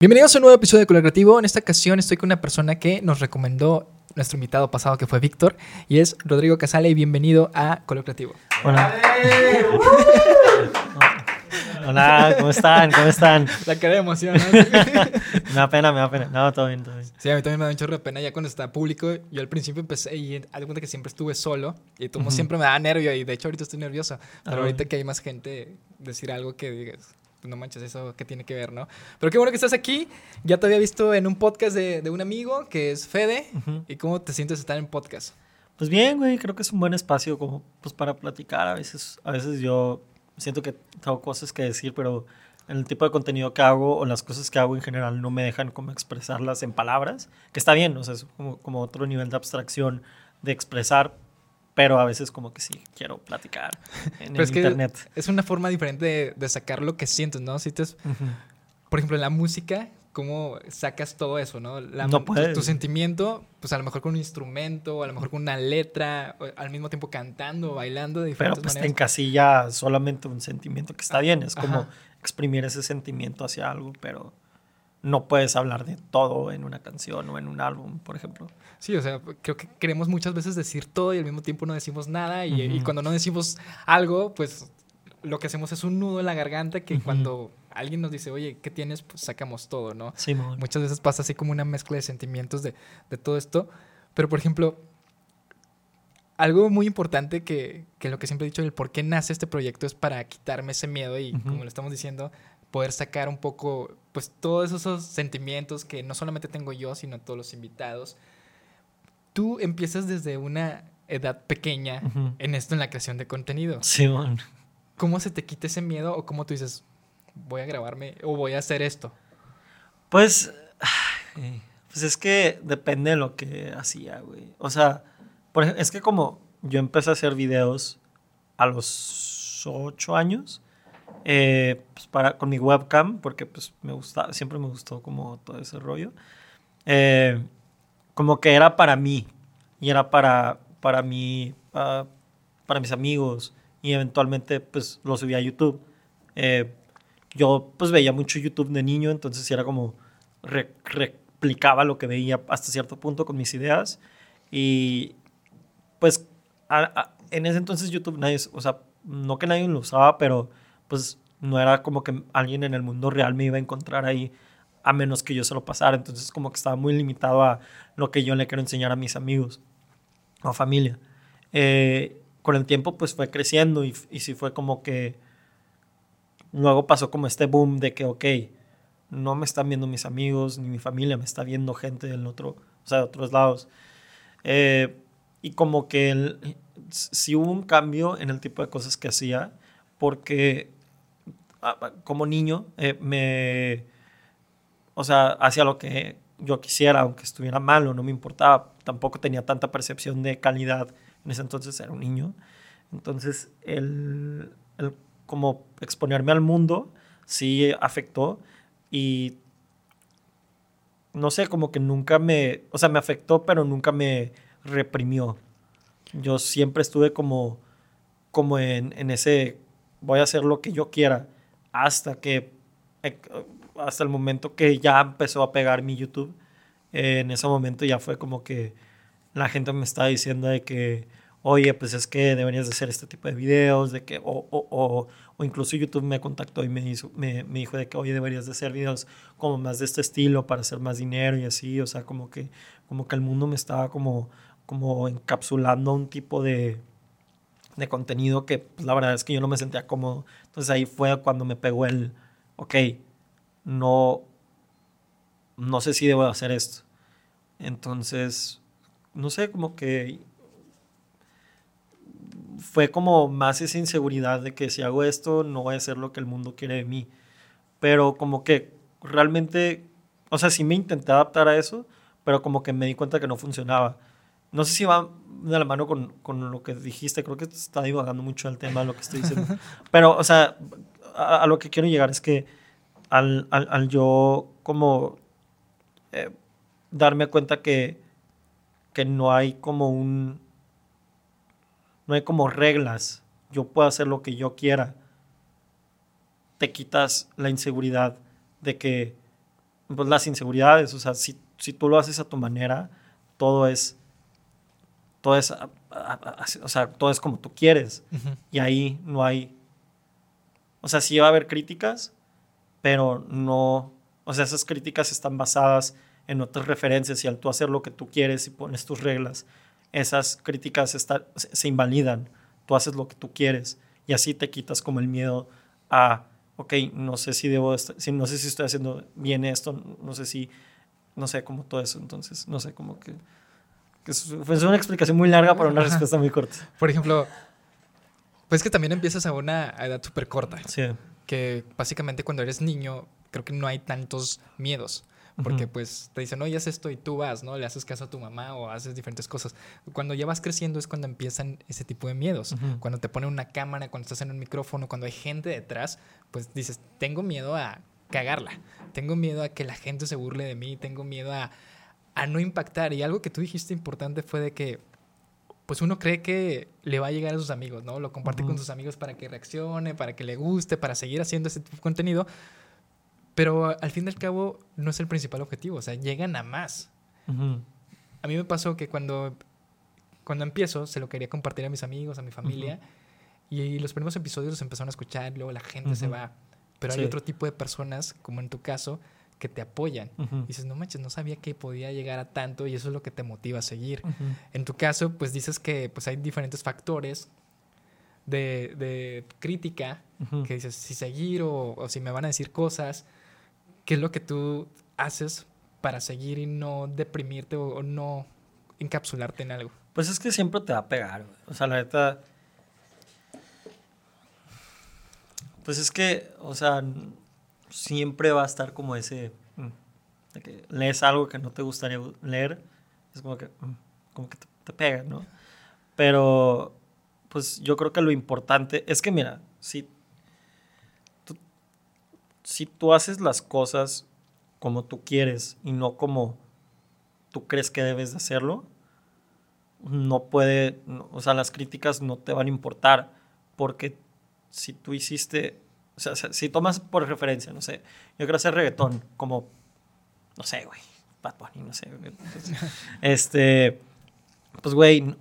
Bienvenidos a un nuevo episodio de Colaborativo. En esta ocasión estoy con una persona que nos recomendó nuestro invitado pasado, que fue Víctor, y es Rodrigo Casale. Y bienvenido a Colaborativo. Hola. Hola, ¿cómo están? ¿Cómo están? La cara de emoción. ¿no? Me da pena, me da pena. No, todo bien, todo bien. Sí, a mí también me da un chorro de pena ya cuando está público. Yo al principio empecé y haz cuenta que siempre estuve solo y como siempre me da nervio y de hecho ahorita estoy nerviosa. Pero Ah, ahorita que hay más gente, decir algo que digas, "Pues no manches, eso qué tiene que ver, ¿no? Pero qué bueno que estás aquí. Ya te había visto en un podcast de, de un amigo que es Fede. ¿Y cómo te sientes estar en podcast? Pues bien, güey, creo que es un buen espacio como pues para platicar. A veces, a veces yo siento que tengo cosas que decir, pero el tipo de contenido que hago o las cosas que hago en general no me dejan como expresarlas en palabras, que está bien, o sea, es como, como otro nivel de abstracción de expresar, pero a veces como que sí quiero platicar en Pero el es que internet. es una forma diferente de, de sacar lo que sientes, ¿no? Si te, Ujú. por ejemplo, en la música, ¿cómo sacas todo eso, no? La- No tu- puedes. Tu, sentimiento, pues a lo mejor con un instrumento, a lo mejor con una letra, al mismo tiempo cantando, bailando de Pero diferentes pues te maneras. encasilla solamente un sentimiento que está bien, es como Ajá. exprimir ese sentimiento hacia algo, pero no puedes hablar de todo en una canción o en un álbum, por ejemplo. Sí, o sea, creo que queremos muchas veces decir todo y al mismo tiempo no decimos nada. Y, cuando no decimos algo, pues lo que hacemos es un nudo en la garganta que cuando alguien nos dice, oye, ¿qué tienes? Pues sacamos todo, ¿no? Sí. Muchas veces pasa así como una mezcla de sentimientos de, de todo esto. Pero, por ejemplo, algo muy importante que, que lo que siempre he dicho, el por qué nace este proyecto es para quitarme ese miedo y, como lo estamos diciendo, poder sacar un poco, pues, todos esos sentimientos que no solamente tengo yo, sino todos los invitados. Tú empiezas desde una edad pequeña Ujú. en esto, en la creación de contenido. Sí, mon. ¿Cómo se te quita ese miedo o cómo tú dices, voy a grabarme o voy a hacer esto? Pues, pues es que depende de lo que hacía, güey. O sea, por es que como yo empecé a hacer videos a los ocho años, eh, pues para, con mi webcam, porque pues me gusta, siempre me gustó como todo ese rollo. eh, como que era para mí y era para, para mí, ah, para mis amigos y eventualmente pues lo subí a YouTube. Eh, yo pues veía mucho YouTube de niño, entonces era como re- replicaba lo que veía hasta cierto punto con mis ideas y pues a- a- en ese entonces YouTube nadie, o sea, no que nadie lo usaba, pero pues no era como que alguien en el mundo real me iba a encontrar ahí a menos que yo se lo pasara, entonces como que estaba muy limitado a lo que yo le quiero enseñar a mis amigos o familia. Eh, con el tiempo pues fue creciendo y, y sí fue como que luego pasó como este boom de que, ok, no me están viendo mis amigos ni mi familia, me está viendo gente del otro, o sea, de otros lados. Eh, y como que el- sí hubo un cambio en el tipo de cosas que hacía, porque como niño eh, me, o sea, hacía lo que yo quisiera, aunque estuviera mal o no me importaba, tampoco tenía tanta percepción de calidad, en ese entonces era un niño. Entonces, el, el como exponerme al mundo sí afectó y no sé, como que nunca me, o sea, me afectó, pero nunca me reprimió. Yo siempre estuve como, como en, en ese, voy a hacer lo que yo quiera, hasta que, eh, hasta el momento que ya empezó a pegar mi YouTube, eh, en ese momento ya fue como que la gente me estaba diciendo de que, oye, pues es que deberías de hacer este tipo de videos, de que, o, o, o, o incluso YouTube me contactó y me, hizo, me, me dijo de que, oye, deberías de hacer videos como más de este estilo para hacer más dinero y así, o sea, como que, como que el mundo me estaba como, como encapsulando un tipo de, de contenido que pues, la verdad es que yo no me sentía cómodo. Entonces ahí fue cuando me pegó el, ok, no, no sé si debo de hacer esto. Entonces, no sé, como que fue como más esa inseguridad de que si hago esto no voy a hacer lo que el mundo quiere de mí. Pero como que realmente, o sea, sí me intenté adaptar a eso, pero como que me di cuenta que no funcionaba. No sé si va de la mano con, con lo que dijiste, creo que está divagando mucho el tema de lo que estoy diciendo. Pero, o sea, a, a lo que quiero llegar es que al, al, al yo como eh, darme cuenta que, que no hay como un... No hay como reglas. Yo puedo hacer lo que yo quiera. Te quitas la inseguridad de que pues, las inseguridades. O sea, si, si tú lo haces a tu manera, todo es, todo es, o sea, todo es como tú quieres. Y ahí no hay, o sea, sí va a haber críticas, pero no, o sea, esas críticas están basadas en otras referencias y al tú hacer lo que tú quieres y pones tus reglas, esas críticas se invalidan. Tú haces lo que tú quieres y así te quitas como el miedo a, ok, no sé si debo, si, no sé si estoy haciendo bien esto, no sé si, no sé, como todo eso. Entonces, no sé, como que, es, una explicación muy larga para una respuesta muy corta. Por ejemplo, pues que también empiezas a una edad súper corta. Sí. Que básicamente cuando eres niño, creo que no hay tantos miedos. Porque pues te dicen, no, ya haces esto y tú vas, ¿no? Le haces caso a tu mamá o haces diferentes cosas. Cuando ya vas creciendo es cuando empiezan ese tipo de miedos. Cuando te ponen una cámara, cuando estás en un micrófono, cuando hay gente detrás, pues dices, tengo miedo a cagarla. Tengo miedo a que la gente se burle de mí. Tengo miedo a, a no impactar. Y algo que tú dijiste importante fue de que pues uno cree que le va a llegar a sus amigos, ¿no? Lo comparte con sus amigos para que reaccione, para que le guste, para seguir haciendo ese tipo de contenido. Pero al fin y al cabo no es el principal objetivo, o sea, llegan a más. A mí me pasó que cuando, cuando empiezo se lo quería compartir a mis amigos, a mi familia, y los primeros episodios los empezaron a escuchar, luego la gente se va. Pero hay otro tipo de personas, como en tu caso, que te apoyan. Y dices, no manches, no sabía que podía llegar a tanto y eso es lo que te motiva a seguir. En tu caso, pues dices que pues hay diferentes factores de, de crítica, que dices, si seguir o, o, si me van a decir cosas. ¿Qué es lo que tú haces para seguir y no deprimirte o, no encapsularte en algo? Pues es que siempre te va a pegar, O sea, la neta. Pues es que, o sea, siempre va a estar como ese. Mm, de que lees algo que no te gustaría leer. Es como que. Mm, como que te, te pega, ¿no? Pero. Pues yo creo que lo importante es que, mira, si si tú haces las cosas como tú quieres y no como tú crees que debes de hacerlo, no puede, o sea, las críticas no te van a importar porque si tú hiciste, o sea, si tomas por referencia, no sé, yo quiero hacer reggaetón como, no sé, güey, Bad Bunny, no sé, este, pues, güey,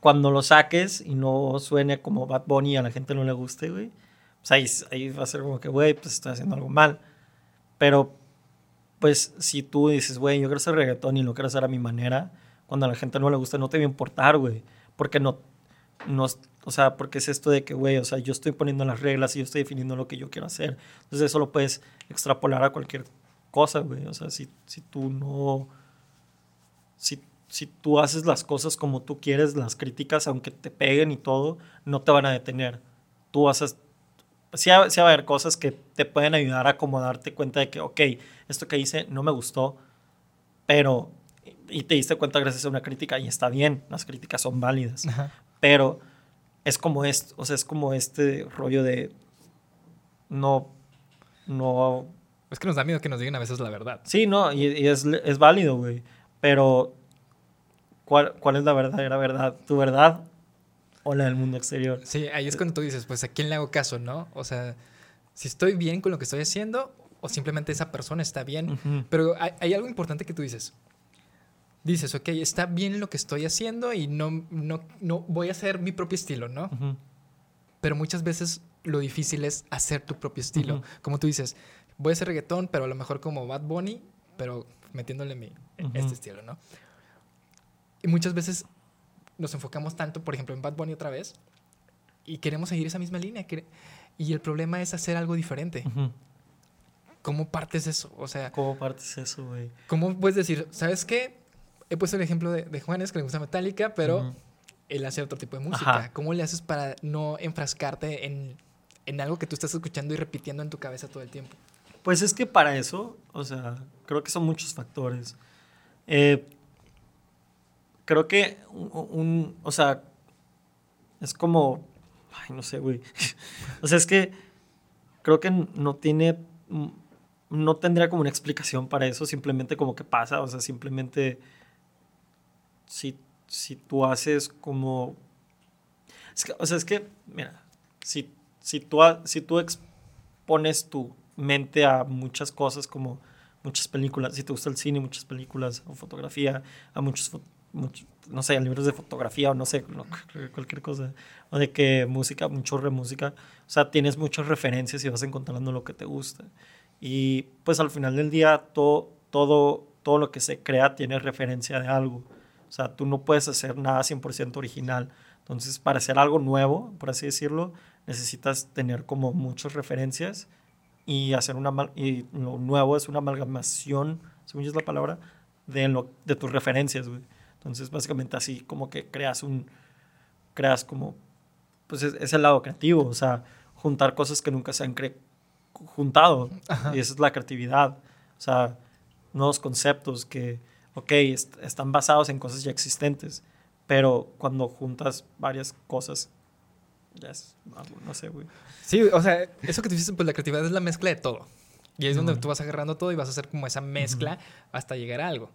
cuando lo saques y no suene como Bad Bunny y a la gente no le guste, güey, pues ahí, va a ser como que, güey, pues estoy haciendo algo mal. Pero, pues si tú dices, güey, yo quiero hacer reggaetón y lo quiero hacer a mi manera, cuando a la gente no le gusta, no te va a importar, güey. Porque no, no, o sea, porque es esto de que, güey, o sea, yo estoy poniendo las reglas y yo estoy definiendo lo que yo quiero hacer. Entonces eso lo puedes extrapolar a cualquier cosa, güey. O sea, si, si tú no, si, si tú haces las cosas como tú quieres, las críticas, aunque te peguen y todo, no te van a detener. Tú vas a sí, va a haber cosas que te pueden ayudar a acomodarte cuenta de que, ok, esto que hice no me gustó, pero, y te diste cuenta gracias a una crítica y está bien, las críticas son válidas, pero es como esto, o sea, es como este rollo de no, no... Es que nos da miedo que nos digan a veces la verdad. Sí, no, y, es, es, válido, güey, pero ¿cuál, ¿cuál es la verdadera verdad? ¿Tu verdad o la del mundo exterior. Sí, ahí es cuando tú dices, pues a quién le hago caso, ¿no? O sea, si estoy bien con lo que estoy haciendo o simplemente esa persona está bien. Pero hay, algo importante que tú dices. Dices, ok, está bien lo que estoy haciendo y no, no, no voy a hacer mi propio estilo, ¿no? Pero muchas veces lo difícil es hacer tu propio estilo. Como tú dices, voy a hacer reggaetón, pero a lo mejor como Bad Bunny, pero metiéndole mi, este estilo, ¿no? Y muchas veces nos enfocamos tanto, por ejemplo, en Bad Bunny otra vez, y queremos seguir esa misma línea. Y el problema es hacer algo diferente. ¿Cómo partes eso? O sea... ¿Cómo partes eso, güey? ¿Cómo puedes decir, ¿sabes qué? He puesto el ejemplo de, Juanes, que le gusta Metallica, pero él hace otro tipo de música. ¿Cómo le haces para no enfrascarte en, en algo que tú estás escuchando y repitiendo en tu cabeza todo el tiempo? Pues es que para eso, o sea, creo que son muchos factores. Eh, creo que un, o sea, es como, ay, no sé, güey. o sea, es que creo que no tiene, no tendría como una explicación para eso, simplemente como que pasa, o sea, simplemente si, si tú haces como, o sea, es que, mira, si, si, tú, si tú expones tu mente a muchas cosas como muchas películas, si te gusta el cine, muchas películas o fotografía, a muchos, no sé, libros de fotografía o no sé, cualquier cosa, o de que música, un chorro de música, o sea, tienes muchas referencias y vas encontrando lo que te gusta. Y pues al final del día todo, todo, todo lo que se crea tiene referencia de algo. O sea, tú no puedes hacer nada 100% original. Entonces, para hacer algo nuevo, por así decirlo, necesitas tener como muchas referencias y hacer una y lo nuevo es una amalgamación, según es la palabra, de, lo, de tus referencias, güey. Entonces, básicamente así como que creas un, creas como, pues es, el lado creativo, o sea, juntar cosas que nunca se han juntado. Y esa es la creatividad. O sea, nuevos conceptos que, ok, están basados en cosas ya existentes, pero cuando juntas varias cosas, ya es, no sé, güey. Sí, o sea, eso que tú dices, pues la creatividad es la mezcla de todo. Y es donde tú vas agarrando todo y vas a hacer como esa mezcla hasta llegar a algo.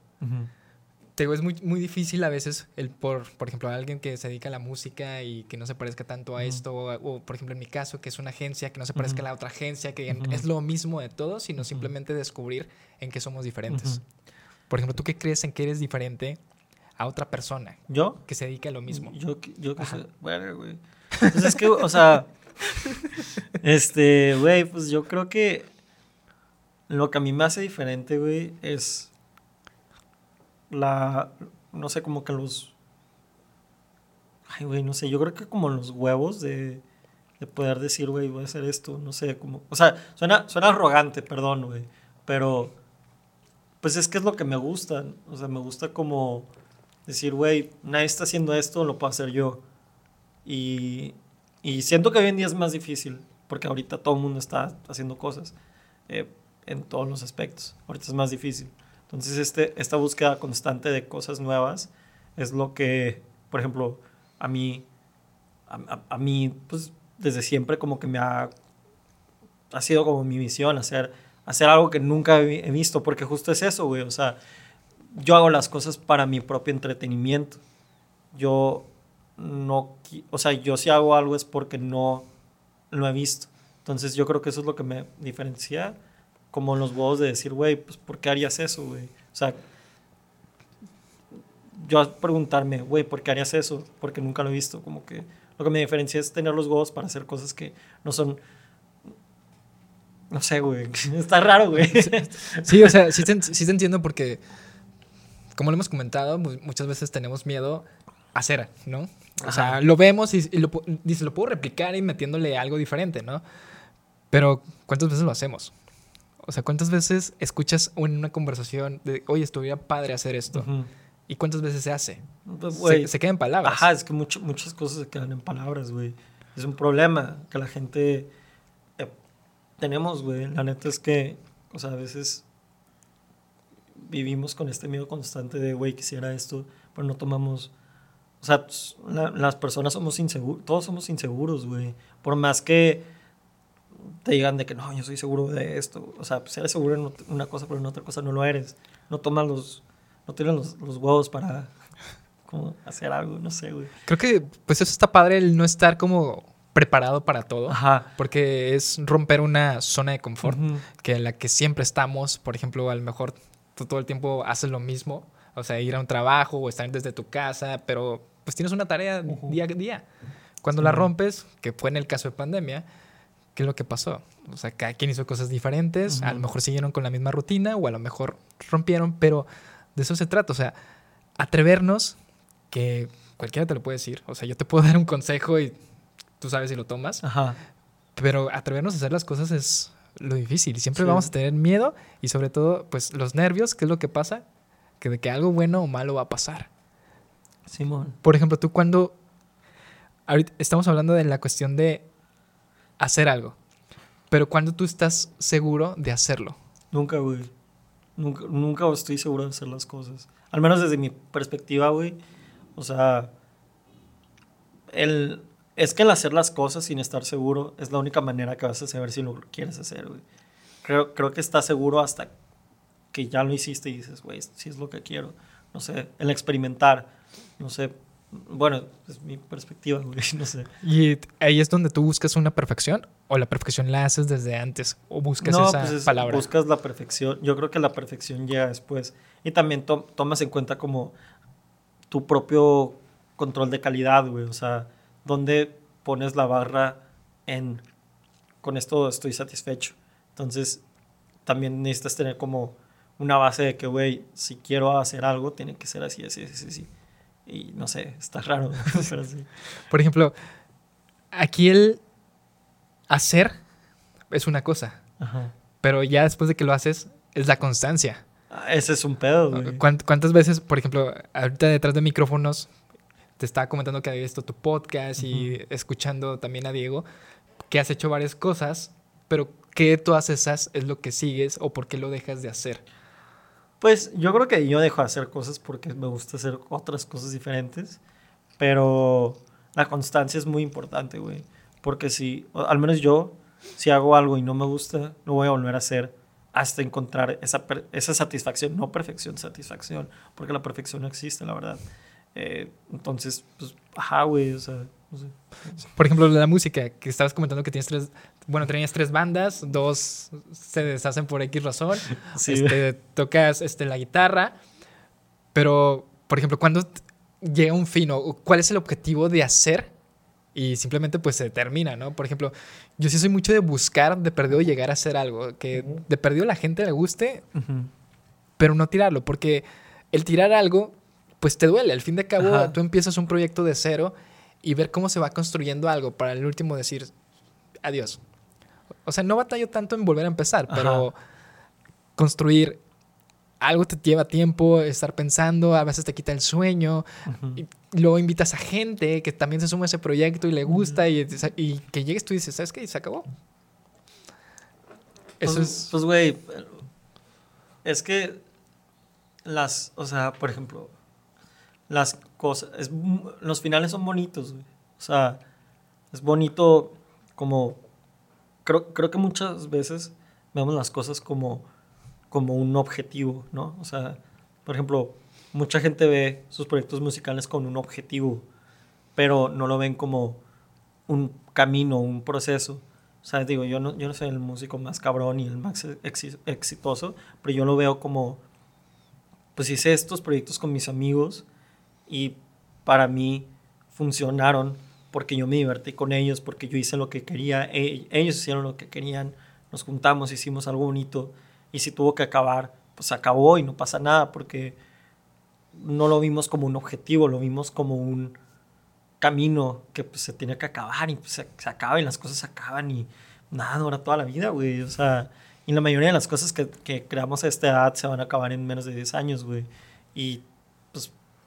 Te digo, es muy, muy difícil a veces, el por, por ejemplo, alguien que se dedica a la música y que no se parezca tanto a esto, o, por ejemplo en mi caso, que es una agencia que no se parezca a la otra agencia, que es lo mismo de todo, sino simplemente descubrir en qué somos diferentes. Por ejemplo, ¿tú qué crees en que eres diferente a otra persona? ¿Yo? Que se dedica a lo mismo. Yo, yo que bueno, güey. Pues es que, o sea, este, güey, pues yo creo que lo que a mí me hace diferente, güey, es la, no sé, como que los, ay, güey, no sé, yo creo que como los huevos de, de poder decir, güey, voy a hacer esto, no sé, como, o sea, suena, suena arrogante, perdón, güey, pero pues es que es lo que me gusta. O sea, me gusta como decir, güey, nadie está haciendo esto, lo puedo hacer yo. Y, y, siento que hoy en día es más difícil, porque ahorita todo el mundo está haciendo cosas eh, en todos los aspectos. Ahorita es más difícil. Entonces, este, esta búsqueda constante de cosas nuevas es lo que, por ejemplo, a mí, a, a mí, pues desde siempre como que me ha, ha sido como mi visión hacer hacer algo que nunca he visto, porque justo es eso, güey. O sea, yo hago las cosas para mi propio entretenimiento. Yo no, o sea, yo si hago algo es porque no lo he visto. Entonces yo creo que eso es lo que me diferencia como los huevos de decir, güey, pues ¿por qué harías eso, güey? O sea, yo preguntarme, güey, ¿por qué harías eso? Porque nunca lo he visto. Como que lo que me diferencia es tener los huevos para hacer cosas que no son no sé, güey. Está raro, güey. Sí, o sea, sí te, entiendo porque, como lo hemos comentado, muchas veces tenemos miedo a hacer, ¿no? O sea, lo vemos y, lo, dice, lo puedo replicar y metiéndole algo diferente, ¿no? Pero, ¿cuántas veces lo hacemos? O sea, ¿cuántas veces escuchas en una conversación de, oye, estuviera padre hacer esto? ¿Y cuántas veces se hace? Pues, se, se, queda en palabras. Ajá, es que muchas cosas se quedan en palabras, güey. Es un problema que la gente tenemos, güey. La neta es que, o sea, a veces vivimos con este miedo constante de, güey, quisiera esto, pero no tomamos... O sea, las personas somos inseguros, todos somos inseguros, güey. Por más que te digan de que no, yo soy seguro de esto. O sea, pues eres seguro en una cosa, pero en otra cosa no lo eres. No toman los, no tienen los, huevos para hacer algo, no sé, güey. Creo que, pues eso está padre el no estar como preparado para todo. Porque es romper una zona de confort que en la que siempre estamos. Por ejemplo, a lo mejor tú todo el tiempo haces lo mismo. O sea, ir a un trabajo o estar desde tu casa, pero pues tienes una tarea día a día. Cuando la rompes, que fue en el caso de pandemia, ¿qué es lo que pasó? O sea, cada quien hizo cosas diferentes, a lo mejor siguieron con la misma rutina o a lo mejor rompieron, pero de eso se trata. O sea, atrevernos, que cualquiera te lo puede decir. O sea, yo te puedo dar un consejo y tú sabes si lo tomas. Ajá. Pero atrevernos a hacer las cosas es lo difícil. Siempre vamos a tener miedo y sobre todo, pues los nervios, ¿qué es lo que pasa? Que de que algo bueno o malo va a pasar. Simón. Por ejemplo, tú cuando... Ahorita estamos hablando de la cuestión de hacer algo. Pero cuando tú estás seguro de hacerlo. Nunca, güey. Nunca, nunca estoy seguro de hacer las cosas. Al menos desde mi perspectiva, güey. O sea, el, es que el hacer las cosas sin estar seguro es la única manera que vas a saber si lo quieres hacer, güey. Creo, creo que estás seguro hasta que ya lo hiciste y dices, güey, si es lo que quiero. No sé, el experimentar, no sé, Bueno, es mi perspectiva, güey, no sé. ¿Y ahí es donde tú buscas una perfección? ¿O la perfección la haces desde antes? ¿O buscas esa pues palabra? Buscas la perfección. Yo creo que la perfección llega después. Y también tomas en cuenta como tu propio control de calidad, güey. O sea, dónde pones la barra en con esto estoy satisfecho. Entonces, también necesitas tener como una base de que, güey, si quiero hacer algo, tiene que ser así, así, así, así. Y no sé, está raro, pero sí. Por ejemplo, aquí el hacer es una cosa, pero ya después de que lo haces, es la constancia. Ah, ese es un pedo, güey. ¿Cuántas veces, por ejemplo, ahorita detrás de micrófonos, te estaba comentando que había visto tu podcast y escuchando también a Diego, que has hecho varias cosas, pero ¿qué de todas esas es lo que sigues o por qué lo dejas de hacer? Pues yo creo que yo dejo de hacer cosas porque me gusta hacer otras cosas diferentes, pero la constancia es muy importante, güey. Porque si, al menos yo, si hago algo y no me gusta, lo voy a volver a hacer hasta encontrar esa, esa satisfacción, no perfección, satisfacción, porque la perfección no existe, la verdad. Eh, entonces, pues, ajá, güey, o sea, no sé. Por ejemplo, la música, que estabas comentando que tienes tres, bueno, tenías tres bandas, dos se deshacen por X razón, este, tocas este, la guitarra, pero, por ejemplo, ¿cuándo llega un fin o cuál es el objetivo de hacer y simplemente pues se termina, ¿no? Por ejemplo, yo sí soy mucho de buscar, de perdido llegar a hacer algo, que de perdido la gente le guste, pero no tirarlo, porque el tirar algo, pues te duele. Al fin de cabo, tú empiezas un proyecto de cero y ver cómo se va construyendo algo para el último decir adiós. O sea, no batallo tanto en volver a empezar, pero construir algo te lleva tiempo estar pensando, a veces te quita el sueño, y luego invitas a gente que también se suma a ese proyecto y le gusta y, que llegues tú y dices, ¿sabes qué? Y se acabó. Eso pues, es... Pues, güey, es que las, o sea, por ejemplo, las cosas, los finales son bonitos. O sea, es bonito como, creo, creo que muchas veces vemos las cosas como, como un objetivo, ¿no? O sea, por ejemplo, mucha gente ve sus proyectos musicales con un objetivo, pero no lo ven como un camino, un proceso. O sea, digo, yo no, yo no soy el músico más cabrón y el más exitoso, pero yo lo veo como, pues hice estos proyectos con mis amigos y para mí funcionaron porque yo me divertí con ellos, porque yo hice lo que quería, e, ellos hicieron lo que querían, nos juntamos, hicimos algo bonito y si tuvo que acabar, pues acabó y no pasa nada porque no lo vimos como un objetivo, lo vimos como un camino que pues, se tiene que acabar y pues, se, acaba y las cosas se acaban y nada dura toda la vida, güey. O sea, y la mayoría de las cosas que, que creamos a esta edad se van a acabar en menos de 10 años, güey. Y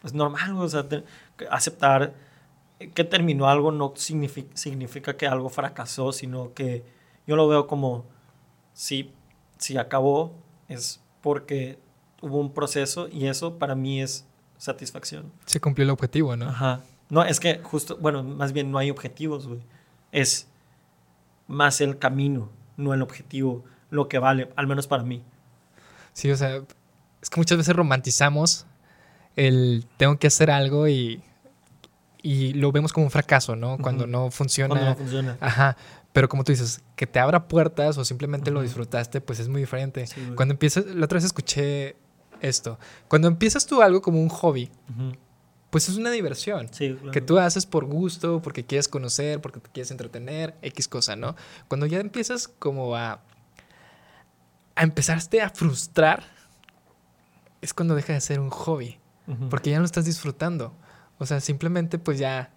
es normal, o sea, aceptar que terminó algo no significa, significa que algo fracasó, sino que yo lo veo como si, si acabó es porque hubo un proceso y eso para mí es satisfacción. Se cumplió el objetivo, ¿no? Ajá. No, es que justo, bueno, más bien no hay objetivos, güey. Es más el camino, no el objetivo, lo que vale, al menos para mí. Sí, o sea, es que muchas veces romantizamos el tengo que hacer algo y, y lo vemos como un fracaso, ¿no? Cuando no funciona. Cuando no funciona. Ajá. Pero como tú dices, que te abra puertas o simplemente lo disfrutaste, pues es muy diferente. Cuando empiezas, la otra vez escuché esto. Cuando empiezas tú algo como un hobby, pues es una diversión. Que tú haces por gusto, porque quieres conocer, porque te quieres entretener, X cosa, ¿no? Cuando ya empiezas como a, a empezarte a frustrar, es cuando deja de ser un hobby porque ya no estás disfrutando. O sea, simplemente pues ya,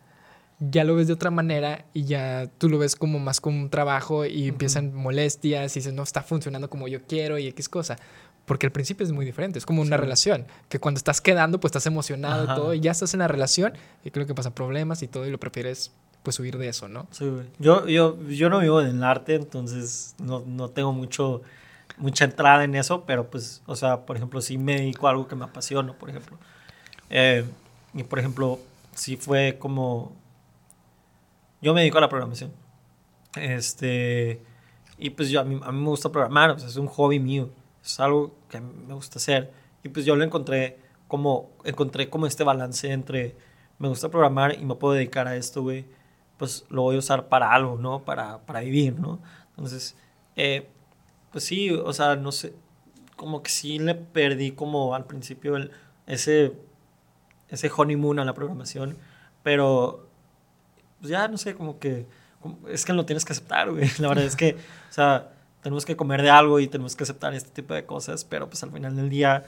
ya lo ves de otra manera y ya tú lo ves como más como un trabajo y empiezan molestias y dices, no está funcionando como yo quiero y X cosa. Porque al principio es muy diferente, es como una relación, que cuando estás quedando pues estás emocionado y todo y ya estás en la relación y creo que pasan problemas y todo y lo prefieres pues huir de eso, ¿no? Sí. Yo, yo, yo no vivo en el arte, entonces no, no tengo mucho mucha entrada en eso, pero pues, o sea, por ejemplo, si me dedico a algo que me apasiona, por ejemplo. Eh, y por ejemplo, si fue como... Yo me dedico a la programación. Este... Y pues yo, a mí, a mí me gusta programar, es un hobby mío, es algo que me gusta hacer. Y pues yo lo encontré como, encontré como este balance entre me gusta programar y me puedo dedicar a esto, güey, pues lo voy a usar para algo, ¿no? Para, para vivir, ¿no? Entonces, eh, pues sí, o sea, no sé, como que sí le perdí como al principio el, ese, ese honeymoon a la programación, pero pues ya, no sé, como que es que lo tienes que aceptar, güey. La verdad es que, o sea, tenemos que comer de algo y tenemos que aceptar este tipo de cosas, pero pues al final del día,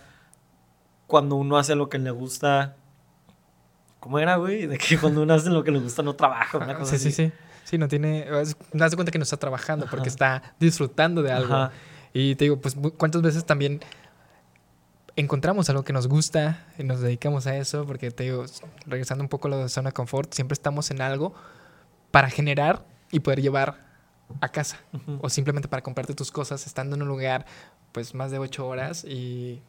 cuando uno hace lo que le gusta, ¿cómo era, güey? De que cuando uno hace lo que le gusta no trabaja, una cosa sí, sí, sí. Sí, no tiene, no das cuenta que no está trabajando porque está disfrutando de algo. Y te digo, pues, ¿cuántas veces también encontramos algo que nos gusta y nos dedicamos a eso? Porque te digo, regresando un poco a de zona confort, siempre estamos en algo para generar y poder llevar a casa. O simplemente para comprarte tus cosas estando en un lugar pues más de ocho horas y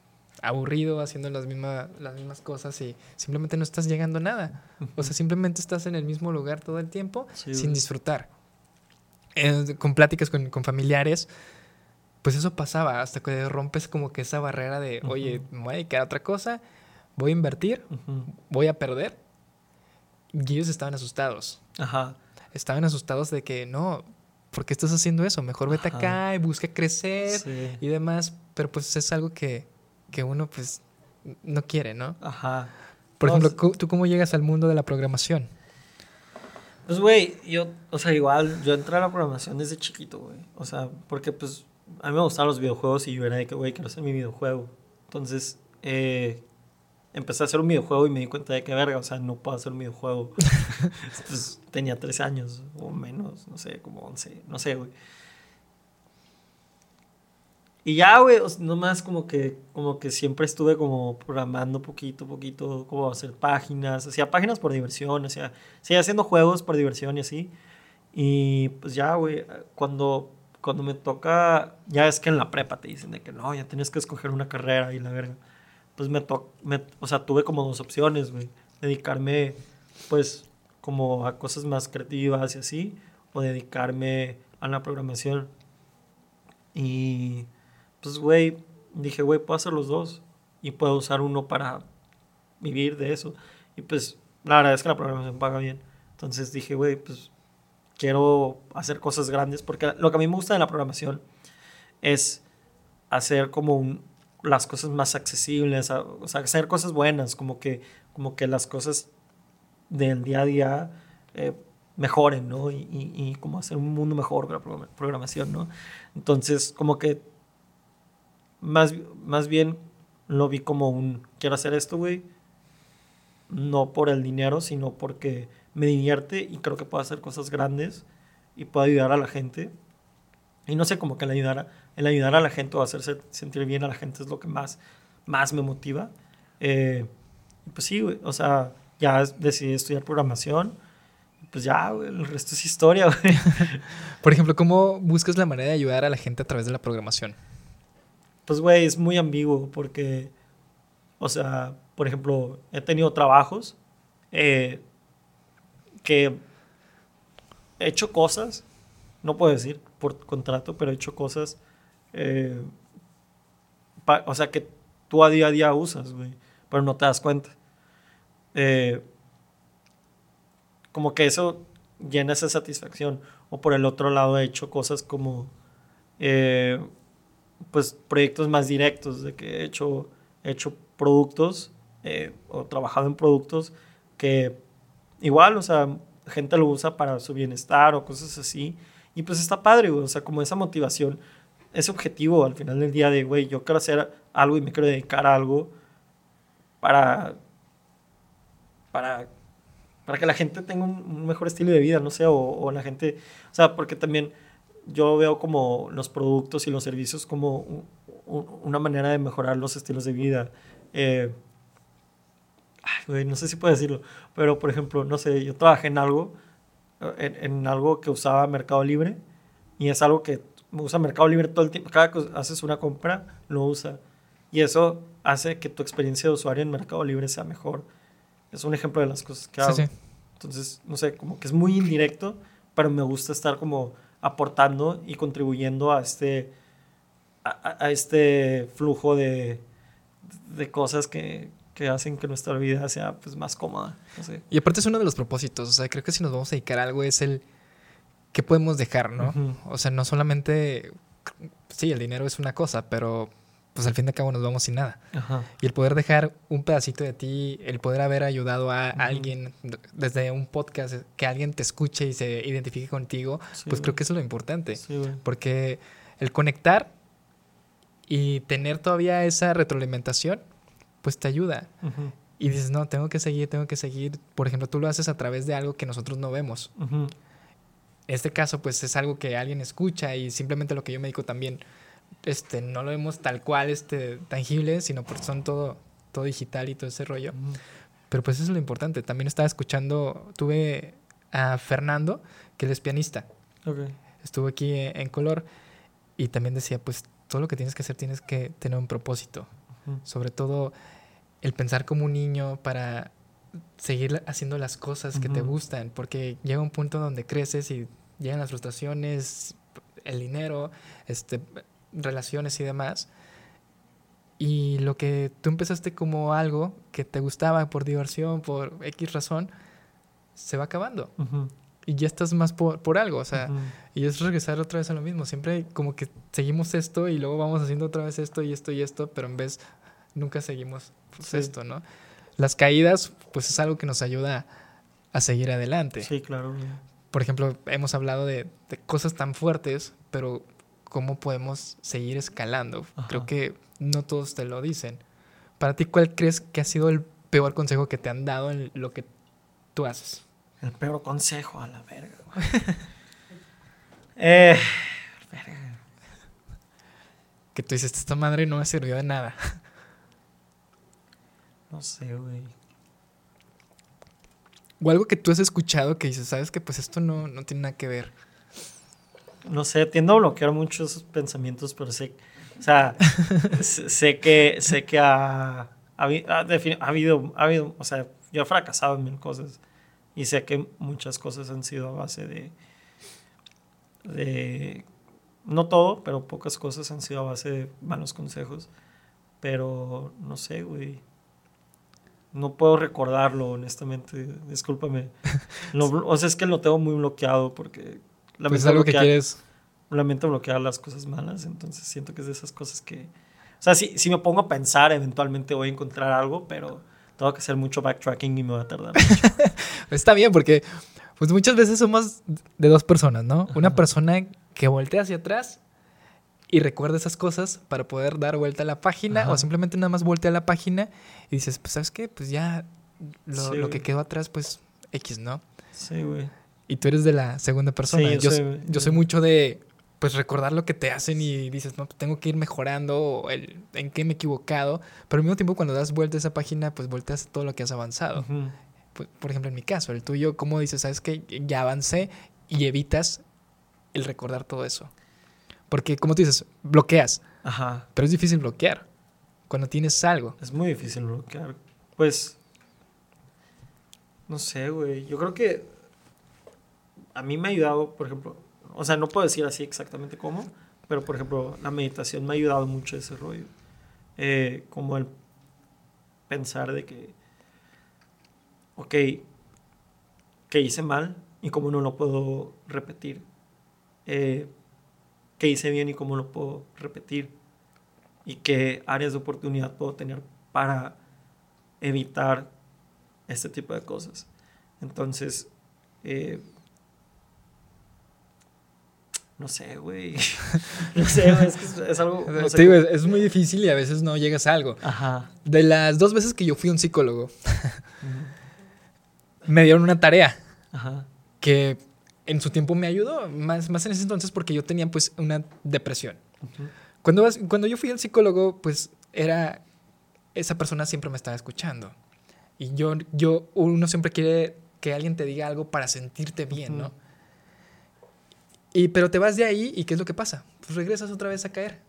aburrido haciendo las, mismas las mismas cosas y simplemente no estás llegando a nada. O sea, simplemente estás en el mismo lugar todo el tiempo sin disfrutar. Eh, con pláticas con, con, familiares, pues eso pasaba hasta que rompes como que esa barrera de, oye, me voy a dedicar a otra cosa, voy a invertir, voy a perder. Y ellos estaban asustados. Ajá estaban asustados de que no, ¿por qué estás haciendo eso? Mejor vete acá y busca crecer y demás. Pero pues es algo que, que uno pues no quiere, ¿no? Ajá. Por ejemplo, ¿tú cómo llegas al mundo de la programación? Pues, güey, yo, o sea, igual, yo entré a la programación desde chiquito, güey. O sea, porque pues a mí me gustaban los videojuegos y yo era de que, güey, quiero hacer mi videojuego. Entonces, eh, empecé a hacer un videojuego y me di cuenta de que verga, o sea, no puedo hacer un videojuego. pues, tenía 13 años o menos, no sé, como 11, no sé, güey. Y ya, güey, nomás como que, como que siempre estuve como programando poquito, poquito, como hacer páginas, hacía páginas por diversión, o sea, seguía haciendo juegos por diversión y así. Y pues ya, güey, cuando, cuando me toca, ya es que en la prepa te dicen de que no, ya tienes que escoger una carrera y la verga pues me, me o sea, tuve como dos opciones, güey. Dedicarme, pues, como a cosas más creativas y así, o dedicarme a la programación. Y, pues, güey, dije, güey, puedo hacer los dos y puedo usar uno para vivir de eso. Y pues, la verdad es que la programación paga bien. Entonces dije, güey, pues, quiero hacer cosas grandes porque lo que a mí me gusta de la programación es hacer como las cosas más accesibles, o sea, hacer cosas buenas, como que, como que las cosas del día a día eh, mejoren, ¿no? Y, y, como hacer un mundo mejor con la programación, ¿no? Entonces, como que más, más bien lo vi como un, quiero hacer esto, güey, no por el dinero, sino porque me divierte y creo que puedo hacer cosas grandes y puedo ayudar a la gente. Y no sé, como que le ayudara el ayudar a la gente o hacerse sentir bien a la gente es lo que más, más me motiva. Eh, pues sí, o sea, ya decidí estudiar programación. Pues ya, el resto es historia, güey. Por ejemplo, ¿cómo buscas la manera de ayudar a la gente a través de la programación? Pues, güey, es muy ambiguo porque, o sea, por ejemplo, he tenido trabajos eh, que he hecho cosas, no puedo decir por contrato, pero he hecho cosas eh, o sea, que tú a día a día usas, güey, pero no te das cuenta. Eh, como que eso llena esa satisfacción. O por el otro lado he hecho cosas como, eh, pues, proyectos más directos, de que he hecho, he hecho productos o trabajado en productos que igual, o sea, gente lo usa para su bienestar o cosas así. Y pues está padre, güey, o sea, como esa motivación ese objetivo al final del día de, güey, yo quiero hacer algo y me quiero dedicar a algo para, para, para que la gente tenga un, mejor estilo de vida, no sé, o, la gente, o sea, porque también yo veo como los productos y los servicios como una manera de mejorar los estilos de vida. Eh, güey, no sé si puedo decirlo, pero por ejemplo, no sé, yo trabajé en algo, en, en algo que usaba Mercado Libre y es algo que usa Mercado Libre todo el tiempo. Cada que haces una compra, lo usa. Y eso hace que tu experiencia de usuario en Mercado Libre sea mejor. Es un ejemplo de las cosas que hago. Entonces, no sé, como que es muy indirecto, pero me gusta estar como aportando y contribuyendo a este, a, este flujo de, de cosas que, que hacen que nuestra vida sea pues más cómoda. Y aparte es uno de los propósitos, o sea, creo que si nos vamos a dedicar a algo es el qué podemos dejar, ¿no? O sea, no solamente, sí, el dinero es una cosa, pero pues al fin de cabo nos vamos sin nada. Y el poder dejar un pedacito de ti, el poder haber ayudado a alguien desde un podcast, que alguien te escuche y se identifique contigo, pues creo que eso es lo importante. porque el conectar y tener todavía esa retroalimentación, pues te ayuda. Y dices, no, tengo que seguir, tengo que seguir. Por ejemplo, tú lo haces a través de algo que nosotros no vemos. En este caso, pues es algo que alguien escucha y simplemente lo que yo me digo también este, no lo vemos tal cual, este, tangible, sino porque son todo, todo digital y todo ese rollo. Pero pues eso es lo importante. También estaba escuchando, tuve a Fernando, que él es pianista. Estuvo aquí en color y también decía, pues todo lo que tienes que hacer tienes que tener un propósito. Sobre todo el pensar como un niño para seguir haciendo las cosas que te gustan, porque llega un punto donde creces y llegan las frustraciones, el dinero, este, relaciones y demás. Y lo que tú empezaste como algo que te gustaba por diversión, por X razón, se va acabando. Y ya estás más por, por algo, o sea, y es regresar otra vez a lo mismo. Siempre como que seguimos esto y luego vamos haciendo otra vez esto y esto y esto, pero en vez nunca seguimos pues, esto, ¿no? Las caídas, pues es algo que nos ayuda a seguir adelante. Sí, claro. Por ejemplo, hemos hablado de, de cosas tan fuertes, pero cómo podemos seguir escalando. Creo que no todos te lo dicen. Para ti, ¿cuál crees que ha sido el peor consejo que te han dado en lo que tú haces? El peor consejo, a la verga. eh, verga. Que tú dices, esta madre no me sirvió de nada. No sé, güey. O algo que tú has escuchado que dices, sabes que pues esto no, no tiene nada que ver no sé, tiendo a bloquear muchos pensamientos, pero sé, o sea, sé que, sé que ha, ha, habido, ha habido, o sea, yo he fracasado en mil cosas y sé que muchas cosas han sido a base de, de, no todo, pero pocas cosas han sido a base de malos consejos, pero no sé, güey. No puedo recordarlo, honestamente. Discúlpame. o sea, es que lo tengo muy bloqueado porque pues algo que quieres. Lamento bloquear las cosas malas, entonces siento que es de esas cosas que. O sea, si, si me pongo a pensar, eventualmente voy a encontrar algo, pero tengo que hacer mucho backtracking y me va a tardar mucho. Está bien, porque pues muchas veces somos de dos personas, ¿no? Una persona que voltea hacia atrás y recuerda esas cosas para poder dar vuelta a la página o simplemente nada más voltea a la página y dices, pues sabes qué, pues ya lo, lo que quedó atrás, pues X, ¿no? Sí, güey. Y tú eres de la segunda persona. yo, soy, mucho de pues recordar lo que te hacen y dices, no, tengo que ir mejorando el, en qué me he equivocado. Pero al mismo tiempo cuando das vuelta a esa página, pues volteas todo lo que has avanzado. Pues, por ejemplo, en mi caso, el tuyo, ¿cómo dices, sabes que ya avancé y evitas el recordar todo eso? Porque, como tú dices, bloqueas. Ajá. Pero es difícil bloquear cuando tienes algo. Es muy difícil bloquear. Pues, no sé, güey. Yo creo que a mí me ha ayudado, por ejemplo, o sea, no puedo decir así exactamente cómo, pero por ejemplo, la meditación me ha ayudado mucho ese rollo. Eh, como el pensar de que, ok, que hice mal y cómo no lo puedo repetir. Eh, que hice bien y cómo lo puedo repetir. Y qué áreas de oportunidad puedo tener para evitar este tipo de cosas. Entonces, eh, no sé, güey. no sé, güey, es, que es algo... es muy difícil y a veces no llegas a algo. Ajá. De las dos veces que yo fui un psicólogo, me dieron una tarea Ajá. que en su tiempo me ayudó, más, más en ese entonces porque yo tenía pues una depresión. cuando, cuando yo fui al psicólogo, pues era... Esa persona siempre me estaba escuchando. Y yo, yo, uno siempre quiere que alguien te diga algo para sentirte bien, ¿no? Y, pero te vas de ahí y ¿qué es lo que pasa? Pues regresas otra vez a caer.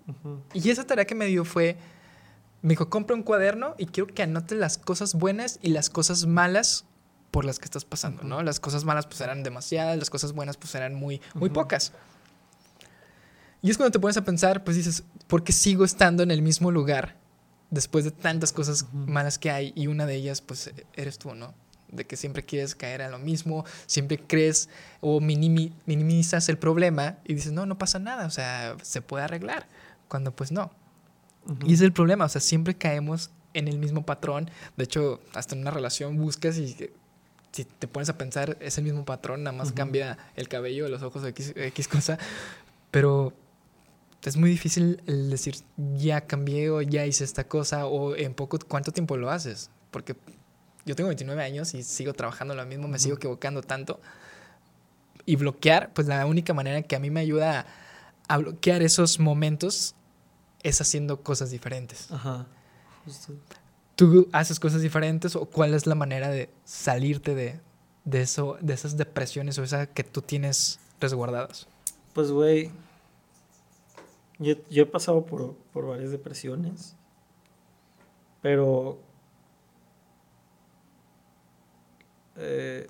Y esa tarea que me dio fue, me dijo, compra un cuaderno y quiero que anotes las cosas buenas y las cosas malas por las que estás pasando, ¿no? Las cosas malas pues eran demasiadas, las cosas buenas pues eran muy, muy pocas. Y es cuando te pones a pensar, pues dices, ¿por qué sigo estando en el mismo lugar después de tantas cosas malas que hay y una de ellas pues eres tú, ¿no? De que siempre quieres caer a lo mismo, siempre crees o minimizas el problema y dices, no, no pasa nada, o sea, se puede arreglar, cuando pues no. Y es el problema, o sea, siempre caemos en el mismo patrón. De hecho, hasta en una relación buscas y si te pones a pensar, es el mismo patrón, nada más cambia el cabello, los ojos, X, X cosa. Pero es muy difícil el decir, ya cambié o ya hice esta cosa o en poco, ¿cuánto tiempo lo haces? Porque yo tengo 29 años y sigo trabajando lo mismo, me sigo equivocando tanto. Y bloquear, pues la única manera que a mí me ayuda a, bloquear esos momentos es haciendo cosas diferentes. Ajá. ¿Tú haces cosas diferentes o cuál es la manera de salirte de, de eso, de esas depresiones o esa que tú tienes resguardadas? Pues, güey, yo, he pasado por, por varias depresiones, pero eh,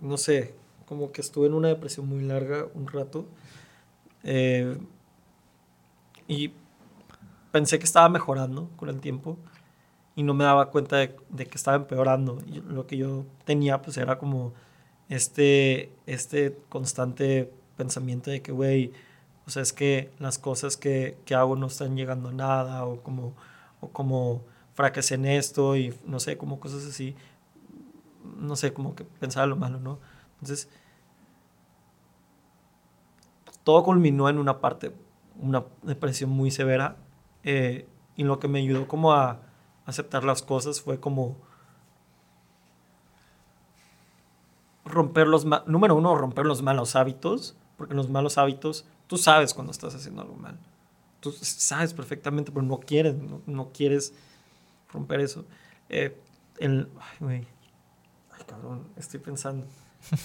no sé, como que estuve en una depresión muy larga un rato eh, y pensé que estaba mejorando con el tiempo y no me daba cuenta de, que estaba empeorando. Y lo que yo tenía pues era como este, este constante pensamiento de que, güey, o sea, es que las cosas que, que, hago no están llegando a nada o como, o como fracasé en esto y no sé, como cosas así. No sé, como que pensaba lo malo, ¿no? Entonces, todo culminó en una parte, una depresión muy severa eh, y lo que me ayudó como a aceptar las cosas fue como romper los, número uno, romper los malos hábitos, porque los malos hábitos Tú sabes cuando estás haciendo algo mal. Tú sabes perfectamente, pero no quieres, no, quieres romper eso. Eh, el, ay, güey. Ay, cabrón, estoy pensando.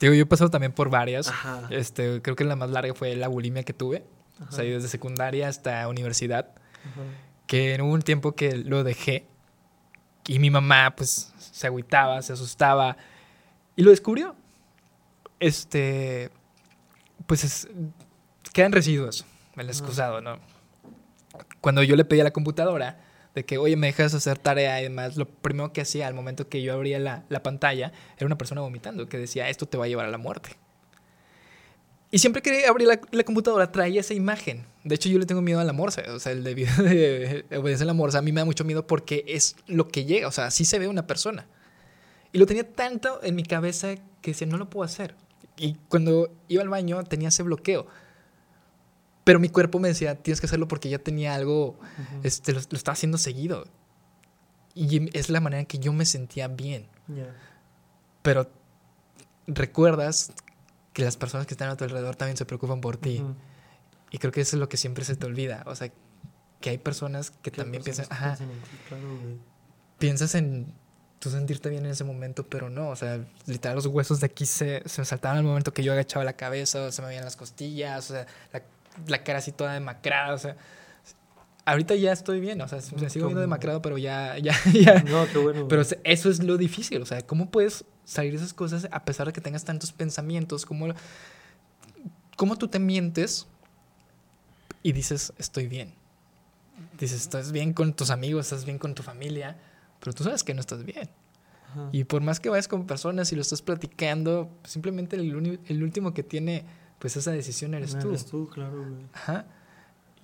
Digo, yo he pasado también por varias. Este, creo que la más larga fue la bulimia que tuve. O sea, desde secundaria hasta universidad. Que en un tiempo que lo dejé. Y mi mamá, pues, se agüitaba, se asustaba. Y lo descubrió. Este pues es, quedan residuos, el excusado, ¿no? Cuando yo le pedí a la computadora de que, oye, me dejas hacer tarea y demás, lo primero que hacía al momento que yo abría la, la pantalla era una persona vomitando que decía, esto te va a llevar a la muerte. Y siempre que abrí la, la, computadora traía esa imagen. De hecho, yo le tengo miedo a la morsa. O sea, el de video de obedecer la morsa a mí me da mucho miedo porque es lo que llega. O sea, así se ve una persona. Y lo tenía tanto en mi cabeza que decía, no lo puedo hacer. Y cuando iba al baño tenía ese bloqueo. Pero mi cuerpo me decía, tienes que hacerlo porque ya tenía algo, este, lo, estaba haciendo seguido. Y es la manera en que yo me sentía bien. Pero recuerdas que las personas que están a tu alrededor también se preocupan por ti. Y creo que eso es lo que siempre se te olvida. O sea, que hay personas que también piensan, ajá, piensas en tú sentirte bien en ese momento, pero no, o sea, literal los huesos de aquí se, se me saltaban al momento que yo agachaba la cabeza, o se me veían las costillas, o sea, la, la, cara así toda demacrada, o sea, ahorita ya estoy bien, o sea, me sigo viendo demacrado, pero ya, ya, ya. No, qué bueno. Pero eso es lo difícil, o sea, ¿cómo puedes salir de esas cosas a pesar de que tengas tantos pensamientos? ¿Cómo, cómo tú te mientes y dices, estoy bien? Dices, estás bien con tus amigos, estás bien con tu familia, pero tú sabes que no estás bien. Y por más que vayas con personas y lo estás platicando, simplemente el, el último que tiene pues esa decisión eres tú. Eres tú, claro, güey. Ajá.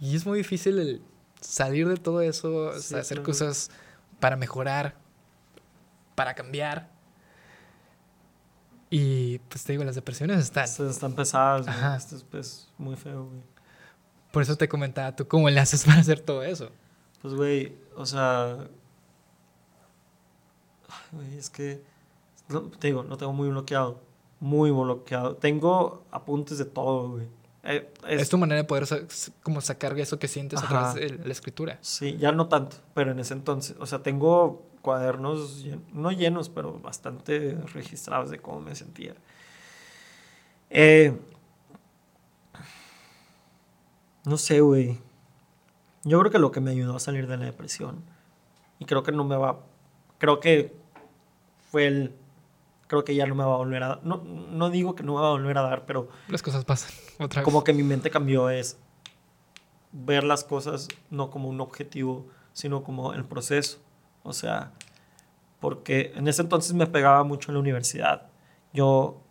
Y es muy difícil el salir de todo eso, hacer cosas para mejorar, para cambiar. Y pues te digo, las depresiones están. Están pesadas, Ajá. Esto es pues, muy feo, güey. Por eso te comentaba, ¿tú cómo le haces para hacer todo eso? Pues, güey, o sea, es que, te digo, no tengo muy bloqueado. Muy bloqueado. Tengo apuntes de todo, güey. Eh, es, tu manera de poder como sacar eso que sientes a través de la escritura. Sí, ya no tanto, pero en ese entonces. O sea, tengo cuadernos, no llenos, pero bastante registrados de cómo me sentía. Eh, no sé, güey. Yo creo que lo que me ayudó a salir de la depresión, y creo que no me va, creo que fue el, creo que ya no me va a volver a dar, no, no digo que no me va a volver a dar, pero... Las cosas pasan otra vez. Como que mi mente cambió es, ver las cosas no como un objetivo, sino como el proceso. O sea, porque en ese entonces me pegaba mucho en la universidad. Yo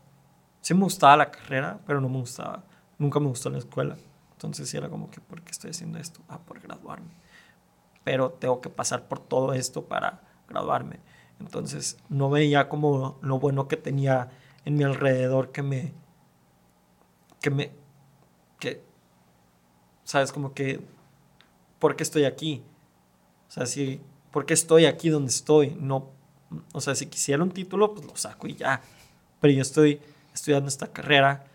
sí me gustaba la carrera, pero no me gustaba, nunca me gustó la escuela. Entonces sí era como que, ¿por qué estoy haciendo esto? Ah, por graduarme. Pero tengo que pasar por todo esto para graduarme. Entonces no veía como lo bueno que tenía en mi alrededor que me, que me, que, sabes, como que, ¿por qué estoy aquí? O sea, si, ¿por qué estoy aquí donde estoy? No, o sea, si quisiera un título, pues lo saco y ya. Pero yo estoy estudiando esta carrera,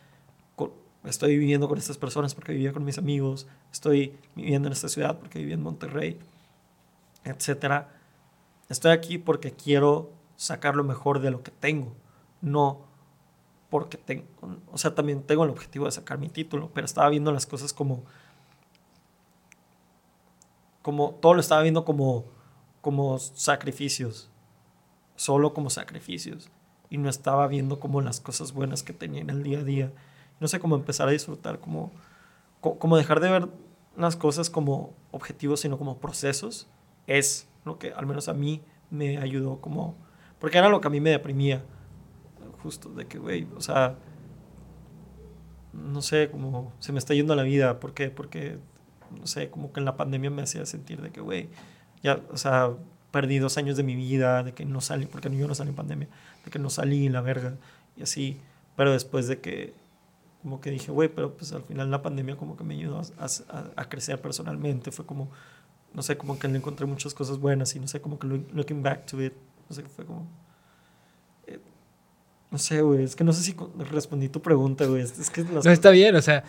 estoy viviendo con estas personas porque vivía con mis amigos, estoy viviendo en esta ciudad porque vivía en Monterrey, etc. Estoy aquí porque quiero sacar lo mejor de lo que tengo, no porque tengo, o sea, también tengo el objetivo de sacar mi título, pero estaba viendo las cosas como, como, todo lo estaba viendo como, como sacrificios, solo como sacrificios, y no estaba viendo como las cosas buenas que tenía en el día a día. No sé cómo empezar a disfrutar, como, como dejar de ver las cosas como objetivos, sino como procesos, es lo que al menos a mí me ayudó como, porque era lo que a mí me deprimía justo, de que, güey, o sea, no sé, como se me está yendo la vida, ¿por qué? Porque, no sé, como que en la pandemia me hacía sentir de que, güey, ya, o sea, perdí dos años de mi vida, de que no salí, porque yo no salí en pandemia, de que no salí, la verga, y así, pero después de que, como que dije, güey, pero pues al final la pandemia como que me ayudó a, a, a crecer personalmente, fue como, no sé, como que le encontré muchas cosas buenas y no sé, como que looking back to it, no sé, fue como no sé, güey, es que no sé si respondí tu pregunta, güey. Es que No, está bien, o sea.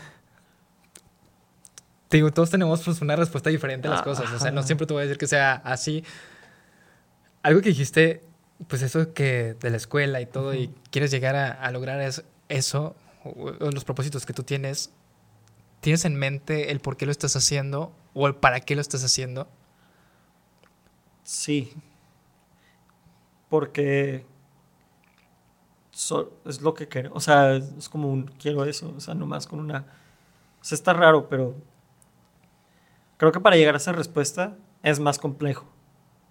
Te digo, todos tenemos pues, una respuesta diferente a las ah, cosas. O sea, no siempre te voy a decir que sea así. Algo que dijiste, pues eso que de la escuela y todo, y quieres llegar a, lograr eso, o, los propósitos que tú tienes, ¿tienes en mente el por qué lo estás haciendo o el para qué lo estás haciendo? Sí. Porque es lo que quiero. O sea, es como un quiero eso. O sea, nomás con una. O sea, está raro, pero. Creo que para llegar a esa respuesta es más complejo.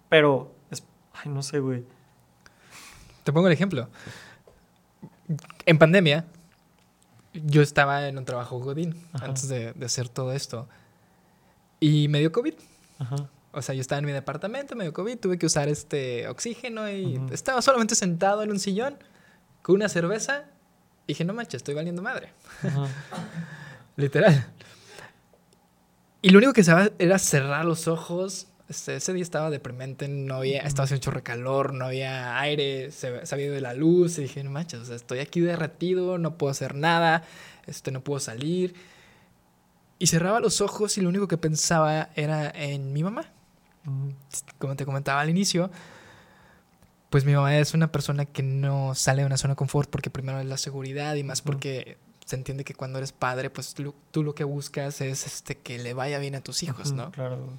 Pero. Es, ay, no sé, güey. Te pongo el ejemplo. En pandemia, yo estaba en un trabajo Godín antes de, de, hacer todo esto. Y me dio COVID. O sea, yo estaba en mi departamento, me dio COVID, tuve que usar este oxígeno y estaba solamente sentado en un sillón con una cerveza y dije, no manches, estoy valiendo madre. Literal. Y lo único que sabía era cerrar los ojos. Este, ese día estaba deprimente, no había, estaba haciendo chorro de calor, no había aire, se, se, había ido de la luz. Y dije, no manches, o sea, estoy aquí derretido, no puedo hacer nada, este, no puedo salir. Y cerraba los ojos y lo único que pensaba era en mi mamá. Como te comentaba al inicio, pues mi mamá es una persona que no sale de una zona de confort porque primero es la seguridad y más porque se entiende que cuando eres padre, pues tú, lo que buscas es este, que le vaya bien a tus hijos, ¿no? Claro.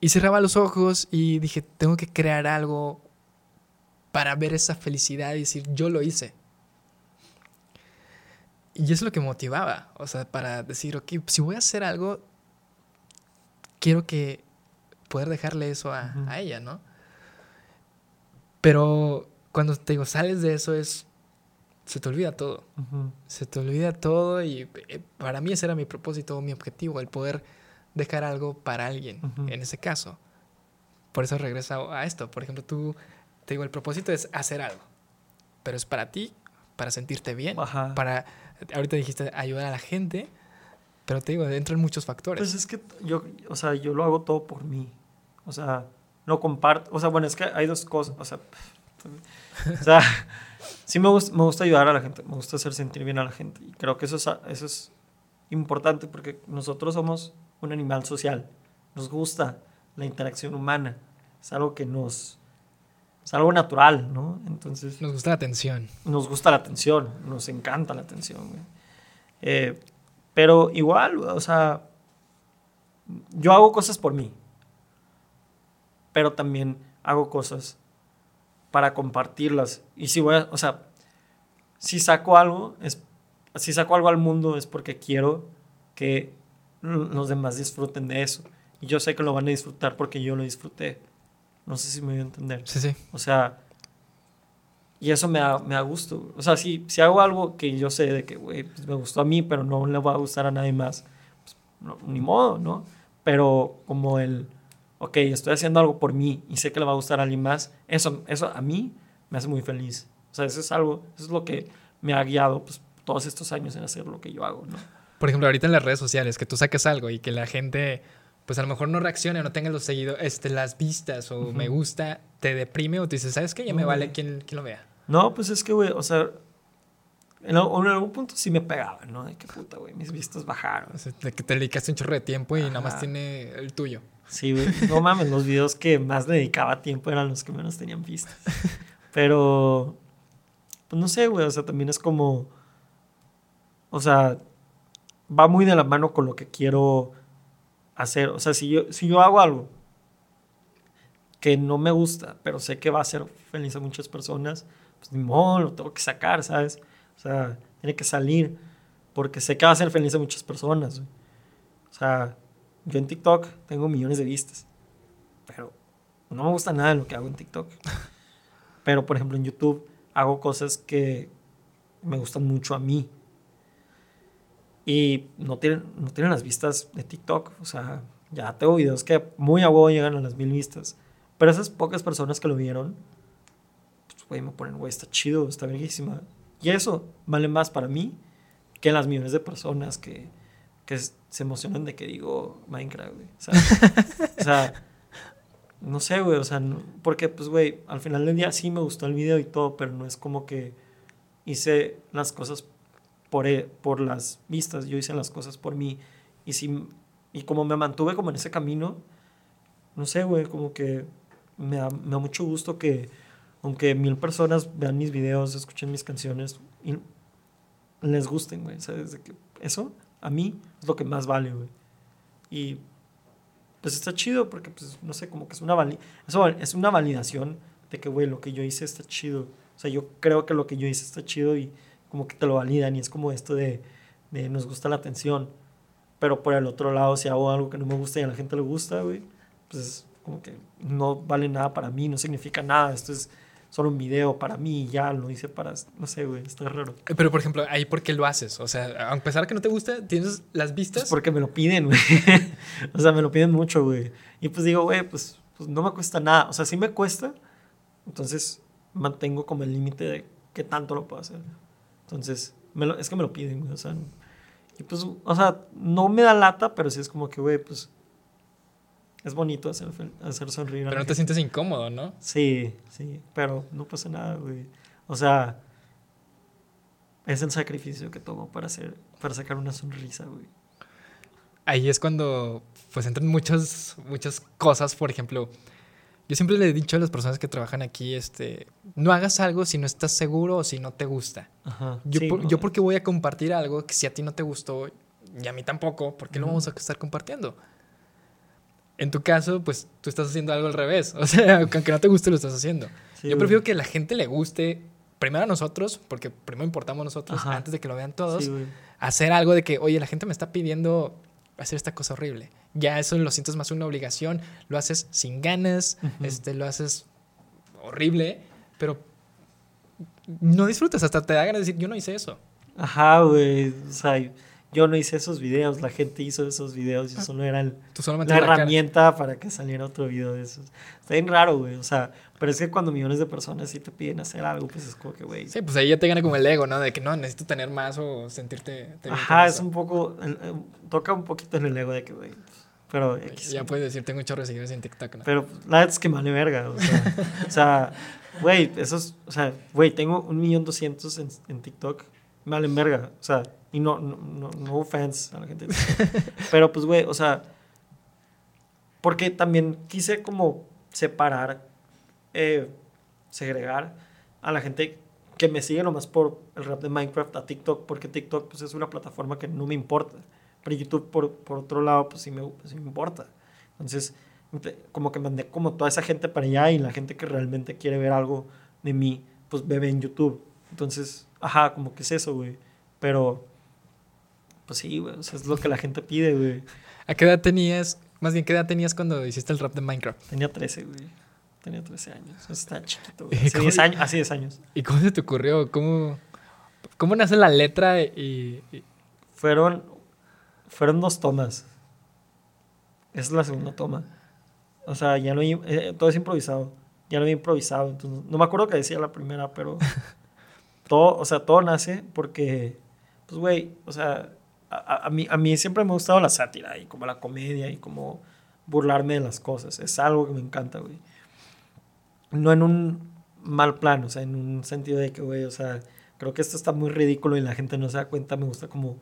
Y cerraba los ojos y dije, tengo que crear algo para ver esa felicidad y decir, yo lo hice. Y eso es lo que motivaba, o sea, para decir, ok, si voy a hacer algo, quiero que poder dejarle eso a, a ella, ¿no? Pero cuando te digo, sales de eso es... Se te olvida todo. Se te olvida todo y eh, para mí ese era mi propósito, mi objetivo, el poder dejar algo para alguien, en ese caso. Por eso regresa a esto. Por ejemplo, tú, te digo, el propósito es hacer algo, pero es para ti, para sentirte bien, para, ahorita dijiste, ayudar a la gente, pero te digo, entran muchos factores. Pues es que yo, o sea, yo lo hago todo por mí. O sea, no comparto. O sea, bueno, es que hay dos cosas. O sea, o sea sí me gusta, me gusta ayudar a la gente, me gusta hacer sentir bien a la gente. Y creo que eso es, eso es importante porque nosotros somos un animal social. Nos gusta la interacción humana. Es algo que nos. Es algo natural, ¿no? Entonces. Nos gusta la atención. Nos gusta la atención. Nos encanta la atención, eh, pero igual, o sea. Yo hago cosas por mí pero también hago cosas para compartirlas. Y si voy a, o sea, si saco algo, es, si saco algo al mundo es porque quiero que los demás disfruten de eso. Y yo sé que lo van a disfrutar porque yo lo disfruté. No sé si me voy a entender. Sí, sí. O sea, y eso me da, me da gusto. O sea, si, si hago algo que yo sé de que, güey, pues me gustó a mí, pero no le va a gustar a nadie más, pues ni modo, ¿no? Pero como el, ok, estoy haciendo algo por mí y sé que le va a gustar a alguien más, eso, eso a mí me hace muy feliz. O sea, eso es algo, eso es lo que me ha guiado pues, todos estos años en hacer lo que yo hago, ¿no? Por ejemplo, ahorita en las redes sociales, que tú saques algo y que la gente pues a lo mejor no reaccione o no tenga los seguidos, este, las vistas o me gusta, te deprime o te dices, ¿sabes qué? Ya me vale quien, quien, lo vea. No, pues es que, güey, o sea, en, algún punto sí me pegaba, ¿no? De qué puta, güey, mis vistas bajaron. de que te dedicaste un chorro de tiempo y nada más tiene el tuyo. Sí, güey. No mames, los videos que más dedicaba tiempo eran los que menos tenían vistas. Pero, pues no sé, güey, o sea, también es como, o sea, va muy de la mano con lo que quiero hacer. O sea, si yo, si yo hago algo que no me gusta, pero sé que va a ser feliz a muchas personas, pues ni modo, lo tengo que sacar, ¿sabes? O sea, tiene que salir porque sé que va a ser feliz a muchas personas. O sea, yo en TikTok tengo millones de vistas, pero no me gusta nada de lo que hago en TikTok. Pero, por ejemplo, en YouTube hago cosas que me gustan mucho a mí. Y no tienen, no tienen las vistas de TikTok. O sea, ya tengo videos que muy a huevo llegan a las mil vistas. Pero esas pocas personas que lo vieron, pues, güey, me ponen, güey, está chido, está bellísima. Y eso vale más para mí que las millones de personas que, que se emocionan de que digo Minecraft, güey. O sea, no sé, güey, o sea, porque, pues, güey, al final del día sí me gustó el video y todo, pero no es como que hice las cosas por, e, por las vistas, yo hice las cosas por mí. Y, si, y como me mantuve como en ese camino, no sé, güey, como que me da, me da mucho gusto que, aunque mil personas vean mis videos, escuchen mis canciones y les gusten, güey, ¿sabes? que eso a mí es lo que más vale, güey. Y pues está chido porque, pues, no sé, como que es una, eso es una validación de que, güey, lo que yo hice está chido. O sea, yo creo que lo que yo hice está chido y como que te lo validan y es como esto de, de nos gusta la atención. Pero por el otro lado, si hago algo que no me gusta y a la gente le gusta, güey, pues como que no vale nada para mí, no significa nada. Esto es solo un video para mí y ya lo hice para, no sé, güey, está raro. Pero, por ejemplo, ahí por qué lo haces? O sea, a pesar de que no te gusta, tienes las vistas. Pues porque me lo piden, güey. o sea, me lo piden mucho, güey. Y pues digo, güey, pues, pues no me cuesta nada. O sea, sí me cuesta. Entonces mantengo como el límite de qué tanto lo puedo hacer. Entonces, me lo, es que me lo piden, güey. O sea, y pues, o sea, no me da lata, pero sí es como que, güey, pues es bonito hacer, hacer sonreír. Pero no te sientes incómodo, ¿no? Sí, sí, pero no pasa nada, güey. O sea, es el sacrificio que tomo para, hacer, para sacar una sonrisa, güey. Ahí es cuando pues entran muchas, muchas cosas, por ejemplo, yo siempre le he dicho a las personas que trabajan aquí, este, no hagas algo si no estás seguro o si no te gusta. Ajá, yo, yo porque voy a compartir algo que si a ti no te gustó y a mí tampoco, ¿por qué lo vamos a estar compartiendo? En tu caso, pues tú estás haciendo algo al revés. O sea, aunque no te guste, lo estás haciendo. Yo prefiero que la gente le guste, primero a nosotros, porque primero importamos nosotros, antes de que lo vean todos, hacer algo de que, oye, la gente me está pidiendo hacer esta cosa horrible. Ya eso lo sientes más una obligación, lo haces sin ganas, este, lo haces horrible, pero no disfrutas, hasta te da ganas de decir, yo no hice eso. Ajá, güey. O sea, yo no hice esos videos, la gente hizo esos videos, yo solo era la herramienta para que saliera otro video de esos. Está bien raro, güey, o sea, pero es que cuando millones de personas sí te piden hacer algo, pues es como que, güey. Sí, pues ahí ya te gana como el ego, ¿no? De que no, necesito tener más o sentirte... Ajá, es un poco, toca un poquito en el ego de que, güey, pero... ya puedes decir, tengo un chorro de seguidores en TikTok, ¿no? Pero la verdad es que vale verga, o sea, o sea, güey, esos, o sea, güey, tengo un millón doscientos en, en TikTok, me valen verga, o sea y no, no, no, no offense a la gente. Pero pues, güey, o sea, porque también quise como separar, eh, segregar a la gente que me sigue nomás por el rap de Minecraft a TikTok, porque TikTok pues es una plataforma que no me importa. Pero YouTube, por, por otro lado, pues sí, me, pues, sí me importa. Entonces, como que mandé como toda esa gente para allá y la gente que realmente quiere ver algo de mí, pues bebe en YouTube. Entonces, ajá, como que es eso, güey. Pero Pues sí, güey, o sea, es lo que la gente pide, güey. ¿A qué edad tenías, más bien, qué edad tenías cuando hiciste el rap de Minecraft? Tenía 13, güey. Tenía 13 años. Está chiquito, güey. Hace 10 años, hace 10 años. ¿Y cómo se te ocurrió? ¿Cómo, cómo nace la letra y, Fueron, fueron dos tomas. Esa es la segunda toma. O sea, ya no eh, todo es improvisado. Ya no había improvisado. Entonces, no me acuerdo qué decía la primera, pero todo, o sea, todo nace porque, pues, güey, o sea, a, mí, a mí siempre me ha gustado la sátira y como la comedia y como burlarme de las cosas. Es algo que me encanta, güey. No en un mal plan, o sea, en un sentido de que, güey, o sea, creo que esto está muy ridículo y la gente no se da cuenta. Me gusta como,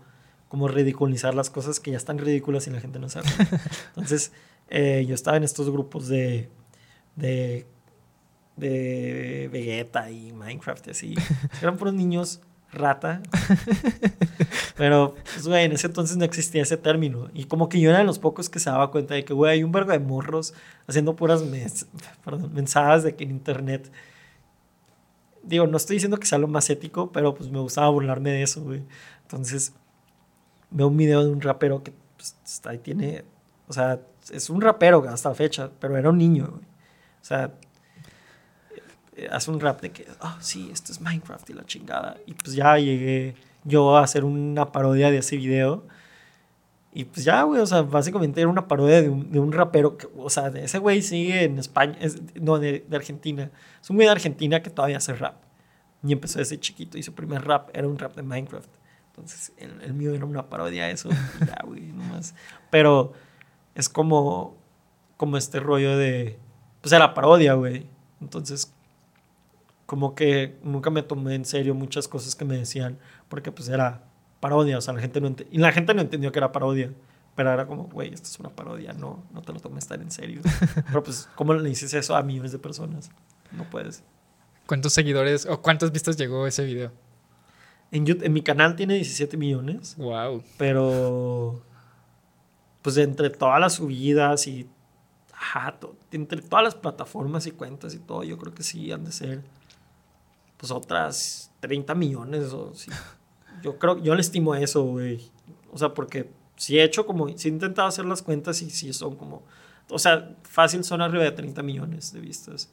como ridiculizar las cosas que ya están ridículas y la gente no se da cuenta. Entonces, eh, yo estaba en estos grupos de, de, de Vegeta y Minecraft y así. Eran puros niños rata. Pero, pues, güey, en ese entonces no existía ese término. Y como que yo era de los pocos que se daba cuenta de que, güey, hay un vergo de morros haciendo puras mensajes de que en internet. Digo, no estoy diciendo que sea lo más ético, pero pues me gustaba burlarme de eso. Entonces, veo un video de un rapero que pues, ahí tiene. O sea, es un rapero hasta la fecha, pero era un niño. O sea, hace un rap de que, oh, sí, esto es Minecraft y la chingada. Y pues ya llegué yo a hacer una parodia de ese video. Y pues ya, güey, o sea, básicamente era una parodia de un, de un rapero, que, o sea, ese güey sigue en España, es, no, de, de, Argentina. Es un güey de Argentina que todavía hace rap. Y empezó ese chiquito y su primer rap era un rap de Minecraft. Entonces, el, el mío era una parodia de eso. ya, güey, nomás. Pero es como, como este rollo de, pues era parodia, güey. Entonces, como que nunca me tomé en serio muchas cosas que me decían, porque pues era parodia, o sea, la gente no y la gente no entendió que era parodia, pero era como, güey, esto es una parodia, no, no te lo tomes tan en serio. pero pues, ¿cómo le dices eso a millones de personas? No puedes. ¿Cuántos seguidores o cuántas vistas llegó ese video? En, YouTube, en mi canal tiene 17 millones. Wow. Pero, pues entre todas las subidas y, ajá, entre todas las plataformas y cuentas y todo, yo creo que sí han de ser pues otras 30 millones. O, Yo creo, yo le estimo eso, güey. O sea, porque si he hecho como, si he intentado hacer las cuentas y si son como, o sea, fácil son arriba de 30 millones de vistas.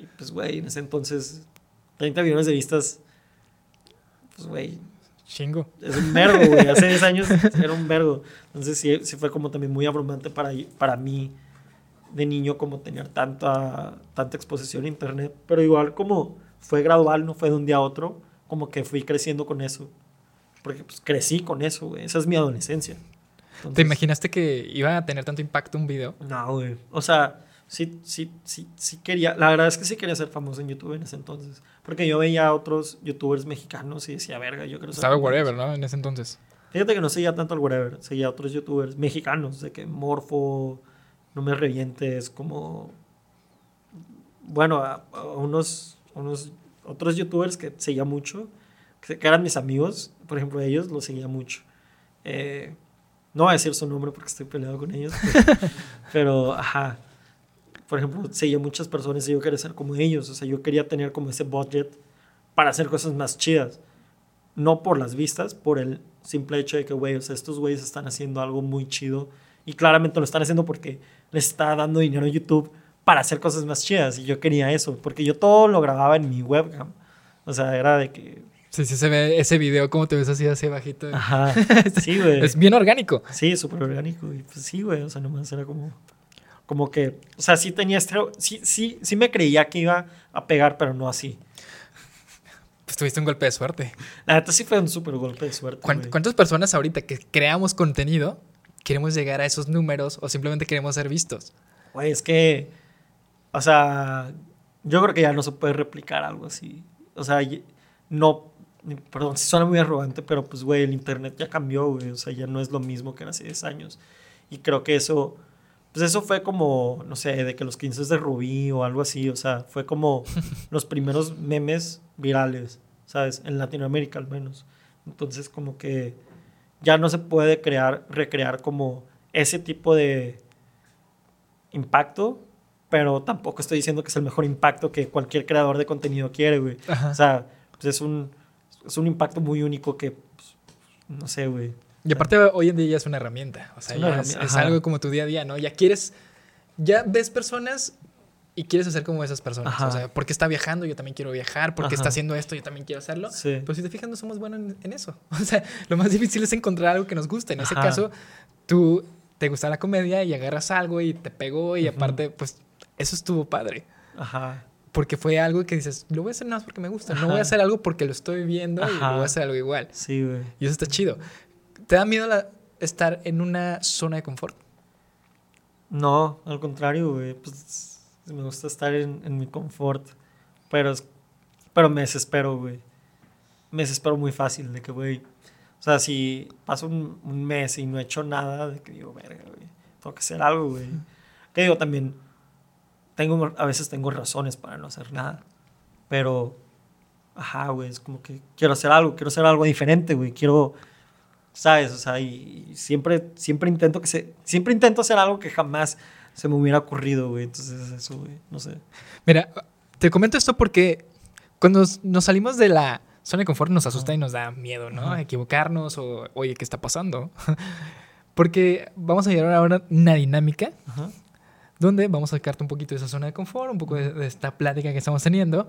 Y pues, güey, en ese entonces, 30 millones de vistas, pues, güey. Chingo. Es un vergo, güey. Hace 10 años era un vergo. Entonces sí, sí fue como también muy abrumante para, para mí de niño como tener tanta, tanta exposición a internet. Pero igual como fue gradual, no fue de un día a otro, como que fui creciendo con eso. Porque pues crecí con eso, güey. Esa es mi adolescencia. ¿Te imaginaste que iba a tener tanto impacto un video? No, güey. O sea, sí, sí, sí, sí quería. La verdad es que sí quería ser famoso en YouTube en ese entonces. Porque yo veía a otros YouTubers mexicanos y decía, verga, yo quiero ser. Estaba whatever, ¿no? En ese entonces. Fíjate que no seguía tanto al whatever. Seguía a otros YouTubers mexicanos, de que Morfo, No Me Revientes, como. Bueno, a unos unos otros youtubers que seguía mucho, que, eran mis amigos, por ejemplo, ellos los seguía mucho. Eh, no voy a decir su nombre porque estoy peleado con ellos, pero, ajá. Por ejemplo, seguía muchas personas y yo quería ser como ellos, o sea, yo quería tener como ese budget para hacer cosas más chidas. No por las vistas, por el simple hecho de que, güey, o sea, estos güeyes están haciendo algo muy chido y claramente lo están haciendo porque les está dando dinero a YouTube para hacer cosas más chidas. Y yo quería eso, porque yo todo lo grababa en mi webcam. O sea, era de que... Sí, sí, se ve ese video, como te ves así, así bajito. Ajá, sí, güey. es bien orgánico. Sí, súper orgánico. Y pues sí, güey, o sea, nomás era como... Como que, o sea, sí tenía este... Sí, sí, sí me creía que iba a pegar, pero no así. Pues tuviste un golpe de suerte. La neta sí fue un súper golpe de suerte. ¿Cuántas personas ahorita que creamos contenido queremos llegar a esos números o simplemente queremos ser vistos? Güey, es que o sea, yo creo que ya no se puede replicar algo así. O sea, no, perdón, si suena muy arrogante, pero pues, güey, el Internet ya cambió, güey. O sea, ya no es lo mismo que era hace 10 años. Y creo que eso, pues eso fue como, no sé, de que los 15 de Rubí o algo así. O sea, fue como los primeros memes virales, ¿sabes? En Latinoamérica al menos. Entonces, como que ya no se puede crear, recrear como ese tipo de impacto pero tampoco estoy diciendo que es el mejor impacto que cualquier creador de contenido quiere, güey. O sea, pues es, un, es un impacto muy único que pues, no sé, güey. Y aparte hoy en día ya es una herramienta. O sea, es, algo como tu día a día, ¿no? Ya quieres, ya ves personas y quieres hacer como esas personas. O sea, porque está viajando, yo también quiero viajar. Porque está haciendo esto, yo también quiero hacerlo. Sí. Pero si te fijas, no somos buenos en, eso. O sea, lo más difícil es encontrar algo que nos guste. En ese caso, tú te gusta la comedia y agarras algo y te pegó y aparte, pues, eso estuvo padre. Ajá. Porque fue algo que dices, lo voy a hacer nada más porque me gusta. No voy a hacer algo porque lo estoy viendo y lo voy a hacer algo igual. Sí, güey. Y eso está chido. ¿Te da miedo estar en una zona de confort? No, al contrario, güey. Pues me gusta estar en, mi confort. Pero, pero me desespero, güey. Me desespero muy fácil de que, güey. O sea, si paso un, mes y no he hecho nada, de que digo, verga, güey. Tengo que hacer algo, güey. Que digo, también. Tengo, a veces tengo razones para no hacer nada. Pero. Ajá, güey. Es como que quiero hacer algo. Quiero hacer algo diferente, güey. Quiero ¿sabes? O sea, y siempre, siempre intento que se, siempre intento hacer algo que jamás se me hubiera ocurrido, güey. Entonces, eso, güey, no sé. Mira, te comento esto porque cuando nos salimos de la zona de confort nos asusta y nos da miedo, ¿no? Equivocarnos o, oye, ¿qué está pasando? porque vamos a llegar ahora una dinámica donde vamos a sacarte un poquito de esa zona de confort, un poco de, esta plática que estamos teniendo,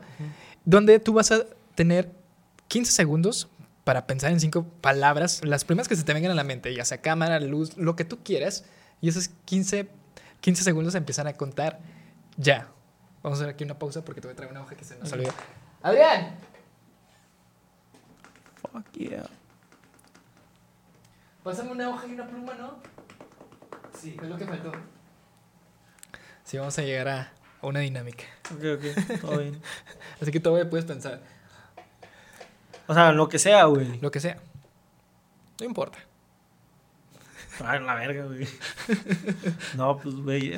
donde tú vas a tener 15 segundos para pensar en cinco palabras, las primeras que se te vengan a la mente, ya sea cámara, luz, lo que tú quieras, y esos 15, 15 segundos empiezan a contar ya. Vamos a hacer aquí una pausa porque te voy a traer una hoja que se nos olvidó. ¡Adrián! Fuck yeah. Pásame una hoja y una pluma, ¿no? Sí, es lo que faltó. Sí, vamos a llegar a, una dinámica. Ok, ok, todo bien. Así que todavía puedes pensar. O sea, lo que sea, güey. Lo que sea. No importa. Ay, la verga, güey. no, pues, güey,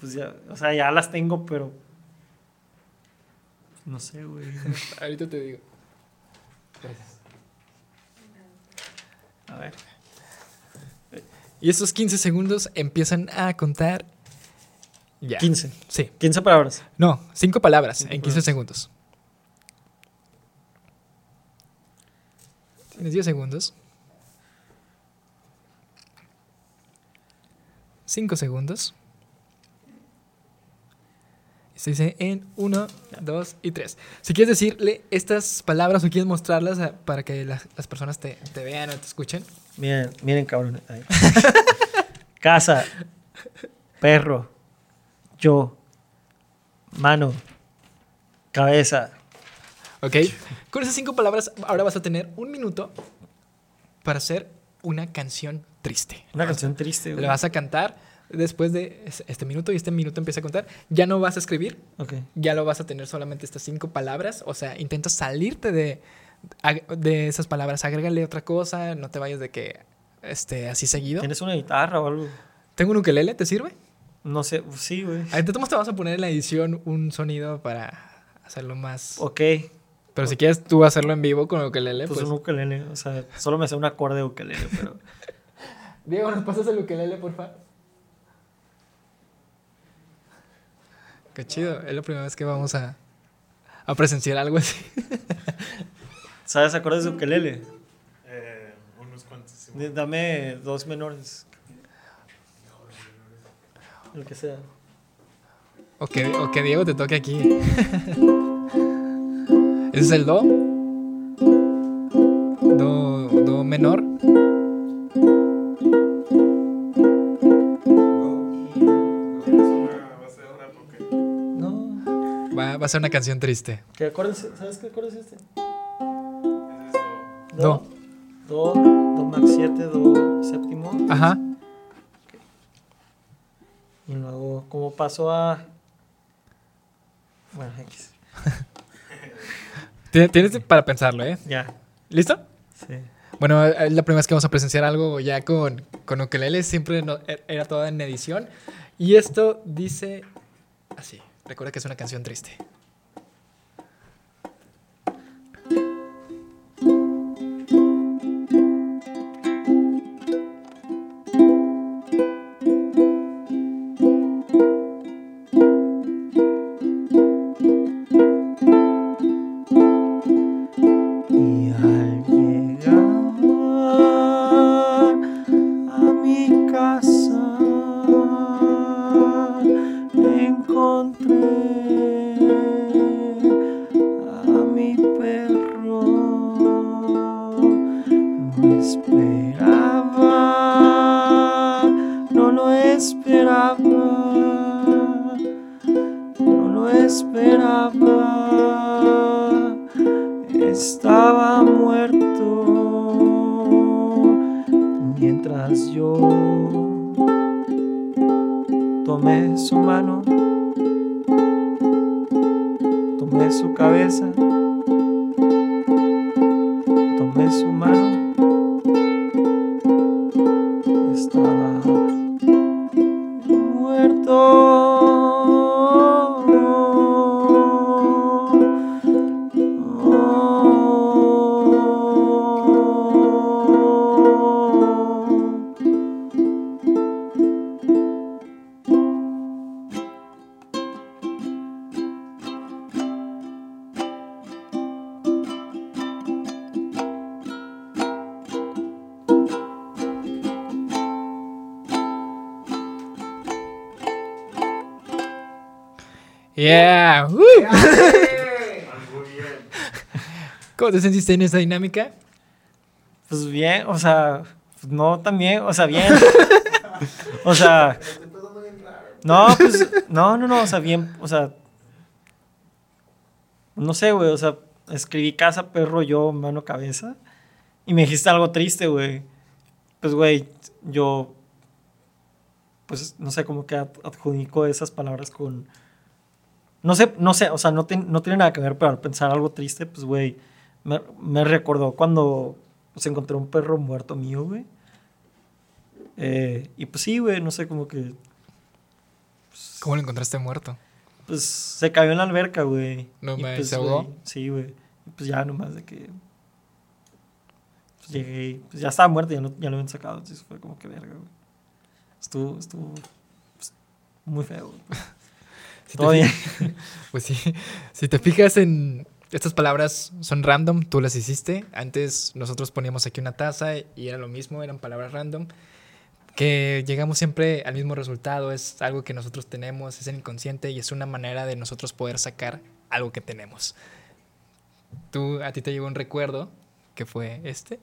pues ya, o sea, ya las tengo, pero... No sé, güey. Ahorita te digo. Gracias. A ver. Y esos 15 segundos empiezan a contar ya. 15. Sí. 15 palabras. No, 5 palabras en 15 segundos. Tienes 10 segundos. 5 segundos. Se dice en 1, 2 y 3. Si quieres decirle estas palabras o quieres mostrarlas para que las, personas te, vean o te escuchen. Miren, miren, cabrón. Casa, perro, yo, mano, cabeza, ¿Ok? Con esas cinco palabras, ahora vas a tener un minuto para hacer una canción triste. Una canción triste, güey. Le vas a cantar después de este minuto y este minuto empieza a contar. Ya no vas a escribir. Ok. Ya lo vas a tener solamente estas cinco palabras. O sea, intenta salirte de, de esas palabras. Agrégale otra cosa. No te vayas de que este, así seguido. ¿Tienes una guitarra o algo? Tengo un ukelele, ¿te sirve? No sé, sí, güey. Entonces te vamos a poner en la edición un sonido para hacerlo más. Ok. Pero si quieres tú hacerlo en vivo con el ukelele, pues... pues... un ukelele, o sea, solo me sé un acorde de ukelele, pero... Diego, ¿nos pasas el ukelele, por favor? Qué chido, es la primera vez que vamos a, a presenciar algo así. ¿Sabes acordes de ukelele? Eh, unos cuantos. Dame dos menores. El que sea. O que, o que Diego te toque aquí. Ese es el Do. Do, do menor. No. Va, va a ser una canción triste. ¿Qué acorde, ¿Sabes qué acorde es este? Do. Do, Do max 7, Do séptimo. Ajá. Y luego, ¿cómo paso a. Bueno, X. Tienes para pensarlo, ¿eh? Ya. ¿Listo? Sí. Bueno, es la primera vez que vamos a presenciar algo ya con, con ukelele. Siempre e, era toda en edición. Y esto dice así. Recuerda que es una canción triste. ¿Cómo te sentiste en esa dinámica? Pues bien, o sea, no también, o sea, bien. o sea, no, pues, no, no, no, o sea, bien, o sea, no sé, güey, o sea, escribí casa, perro, yo, mano, cabeza, y me dijiste algo triste, güey. Pues, güey, yo, pues, no sé, como que adjudico esas palabras con no sé, no sé, o sea, no, no tiene nada que ver, pero al pensar algo triste, pues, güey, me, recordó cuando pues, encontré un perro muerto mío, güey. Eh, y pues sí, güey, no sé, como que... Pues, ¿Cómo lo encontraste muerto? Pues se cayó en la alberca, güey. ¿No me pues, se ahogó? sí, güey. Y pues ya nomás de que... Pues llegué, pues ya estaba muerto, ya, no, ya lo habían sacado, entonces fue como que verga, güey. Estuvo, estuvo pues, muy feo, güey. pues sí, si te fijas en estas palabras son random, tú las hiciste. Antes nosotros poníamos aquí una taza y era lo mismo, eran palabras random. Que llegamos siempre al mismo resultado, es algo que nosotros tenemos, es el inconsciente y es una manera de nosotros poder sacar algo que tenemos. Tú, a ti te llegó un recuerdo que fue este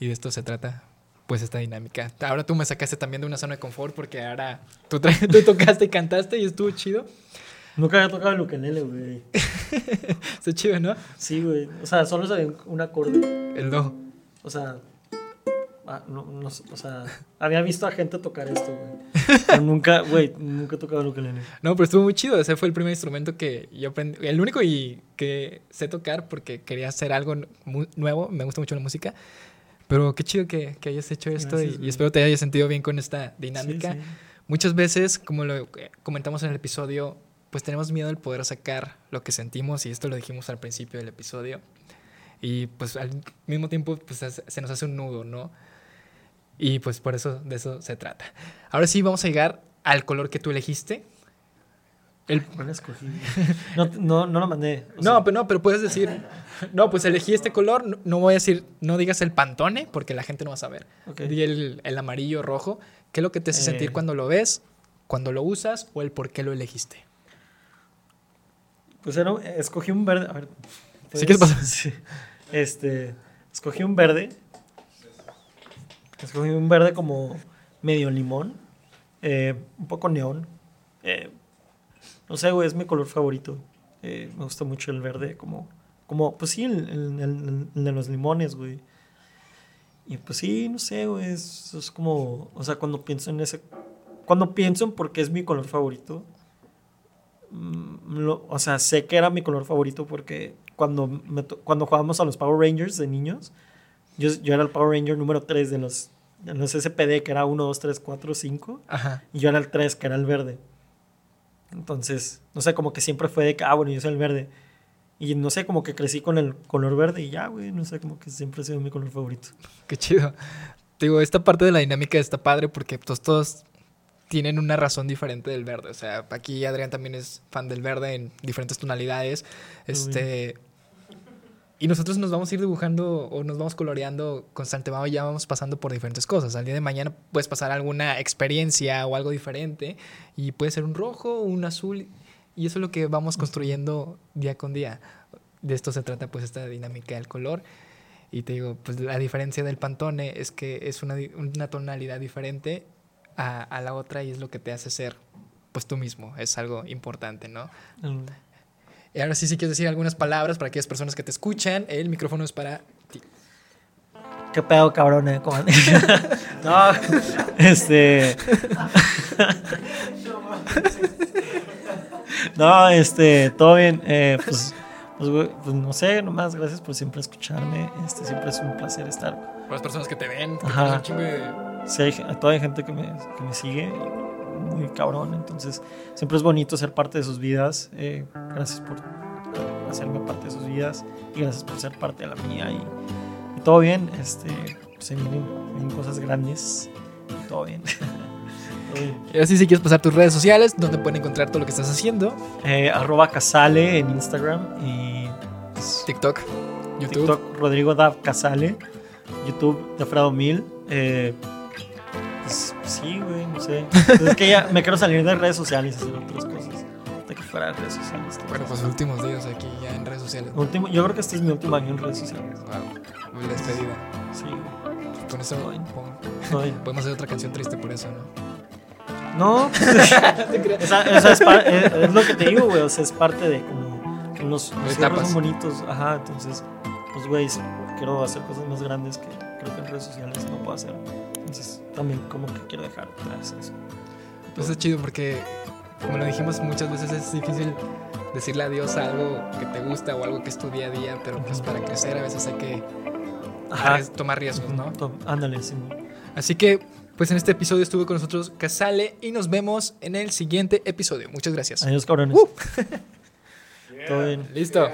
y de esto se trata pues esta dinámica. Ahora tú me sacaste también de una zona de confort porque ahora tú, tú tocaste y cantaste y estuvo chido. Nunca había tocado el ukelele, güey. Está chido, ¿no? Sí, güey. O sea, solo sabía un acorde. El do. O sea, ah, no, no, o sea, había visto a gente tocar esto, güey. Pero nunca, güey, nunca he tocado el ukelele. No, pero estuvo muy chido. Ese fue el primer instrumento que yo aprendí. El único y que sé tocar porque quería hacer algo nuevo. Me gusta mucho la música. Pero qué chido que, que hayas hecho esto y, espero te hayas sentido bien con esta dinámica. Muchas veces, como lo comentamos en el episodio, pues tenemos miedo al poder sacar lo que sentimos y esto lo dijimos al principio del episodio. Y pues al mismo tiempo pues, se nos hace un nudo, ¿no? Y pues por eso de eso se trata. Ahora sí vamos a llegar al color que tú elegiste. El... escogí? No, no, no lo mandé. No, pero no, pero puedes decir, no, pues elegí este color, no, voy a decir, no digas el pantone, porque la gente no va a saber. Di el, el, amarillo rojo. ¿Qué es lo que te hace sentir eh. cuando lo ves, cuando lo usas o el por qué lo elegiste? Pues era, escogí un verde. A ver. ¿Sí qué pasa? Sí. Este, escogí un verde. Escogí un verde como medio limón. Eh, un poco neón. Eh, no sé, güey, es mi color favorito. Eh, me gusta mucho el verde, como, como pues sí, el, el, de los limones, güey. Y pues sí, no sé, güey, es, es, como, o sea, cuando pienso en ese, cuando pienso en por qué es mi color favorito, mm, o sea, sé que era mi color favorito porque cuando, cuando jugábamos a los Power Rangers de niños, yo, yo era el Power Ranger número 3 de los, de los SPD, que era 1, 2, 3, 4, 5, y yo era el 3, que era el verde. Entonces, no sé, como que siempre fue de que, ah, bueno, yo soy el verde. Y no sé, como que crecí con el color verde y ya, güey, no sé, como que siempre ha sido mi color favorito. Qué chido. Digo, esta parte de la dinámica está padre porque pues, todos tienen una razón diferente del verde. O sea, aquí Adrián también es fan del verde en diferentes tonalidades. Este. Y nosotros nos vamos a ir dibujando o nos vamos coloreando constantemente, ya vamos pasando por diferentes cosas. Al día de mañana puedes pasar alguna experiencia o algo diferente y puede ser un rojo, un azul y eso es lo que vamos construyendo día con día. De esto se trata pues esta dinámica del color. Y te digo, pues la diferencia del Pantone es que es una, una tonalidad diferente a, a, la otra y es lo que te hace ser pues tú mismo. Es algo importante, ¿no? Y ahora sí, si quieres decir algunas palabras para aquellas personas que te escuchan, el micrófono es para ti. ¿Qué pedo, cabrón? Eh? no, este... no, este, todo bien. Eh, pues, pues, pues, no sé, nomás gracias por siempre escucharme. Este, siempre es un placer estar. Por las personas que te ven, que Ajá. Sí, hay, toda hay gente que me, que me sigue, muy cabrón. Entonces, siempre es bonito ser parte de sus vidas. Eh, gracias por hacerme parte de sus vidas y gracias por ser parte de la mía. Y, y todo bien, este, se vienen, vienen cosas grandes. Y todo bien. Y así si quieres pasar tus redes sociales, donde pueden encontrar todo lo que estás haciendo. Eh, arroba Casale en Instagram y pues, TikTok, YouTube. TikTok Rodrigo Dav Casale, YouTube de Mil. Eh, pues, sí, güey, no sé. es que ya me quiero salir de redes sociales y hacer otras cosas. De que fuera de redes sociales. Bueno, pues últimos días aquí ya en redes sociales. Último, yo creo que este es mi último año en redes sociales. Wow, despedida. Sí, güey. Con eso podemos hacer otra canción triste por eso, ¿no? No, esa, esa es, es, es, lo que te digo, güey. O sea, es parte de como que los son bonitos. Ajá, entonces, pues, güey, quiero hacer cosas más grandes que creo que en redes sociales no puedo hacer. Entonces, también como que quiero dejar atrás eso. Pues es chido porque, como lo dijimos muchas veces, es difícil decirle adiós a algo que te gusta o algo que es tu día a día, pero pues para crecer a veces hay que Ajá. tomar riesgos, ¿no? Ándale, sí. Así que pues en este episodio estuvo con nosotros Casale y nos vemos en el siguiente episodio. Muchas gracias. Adiós, cabrones. Uh. Todo bien. Listo.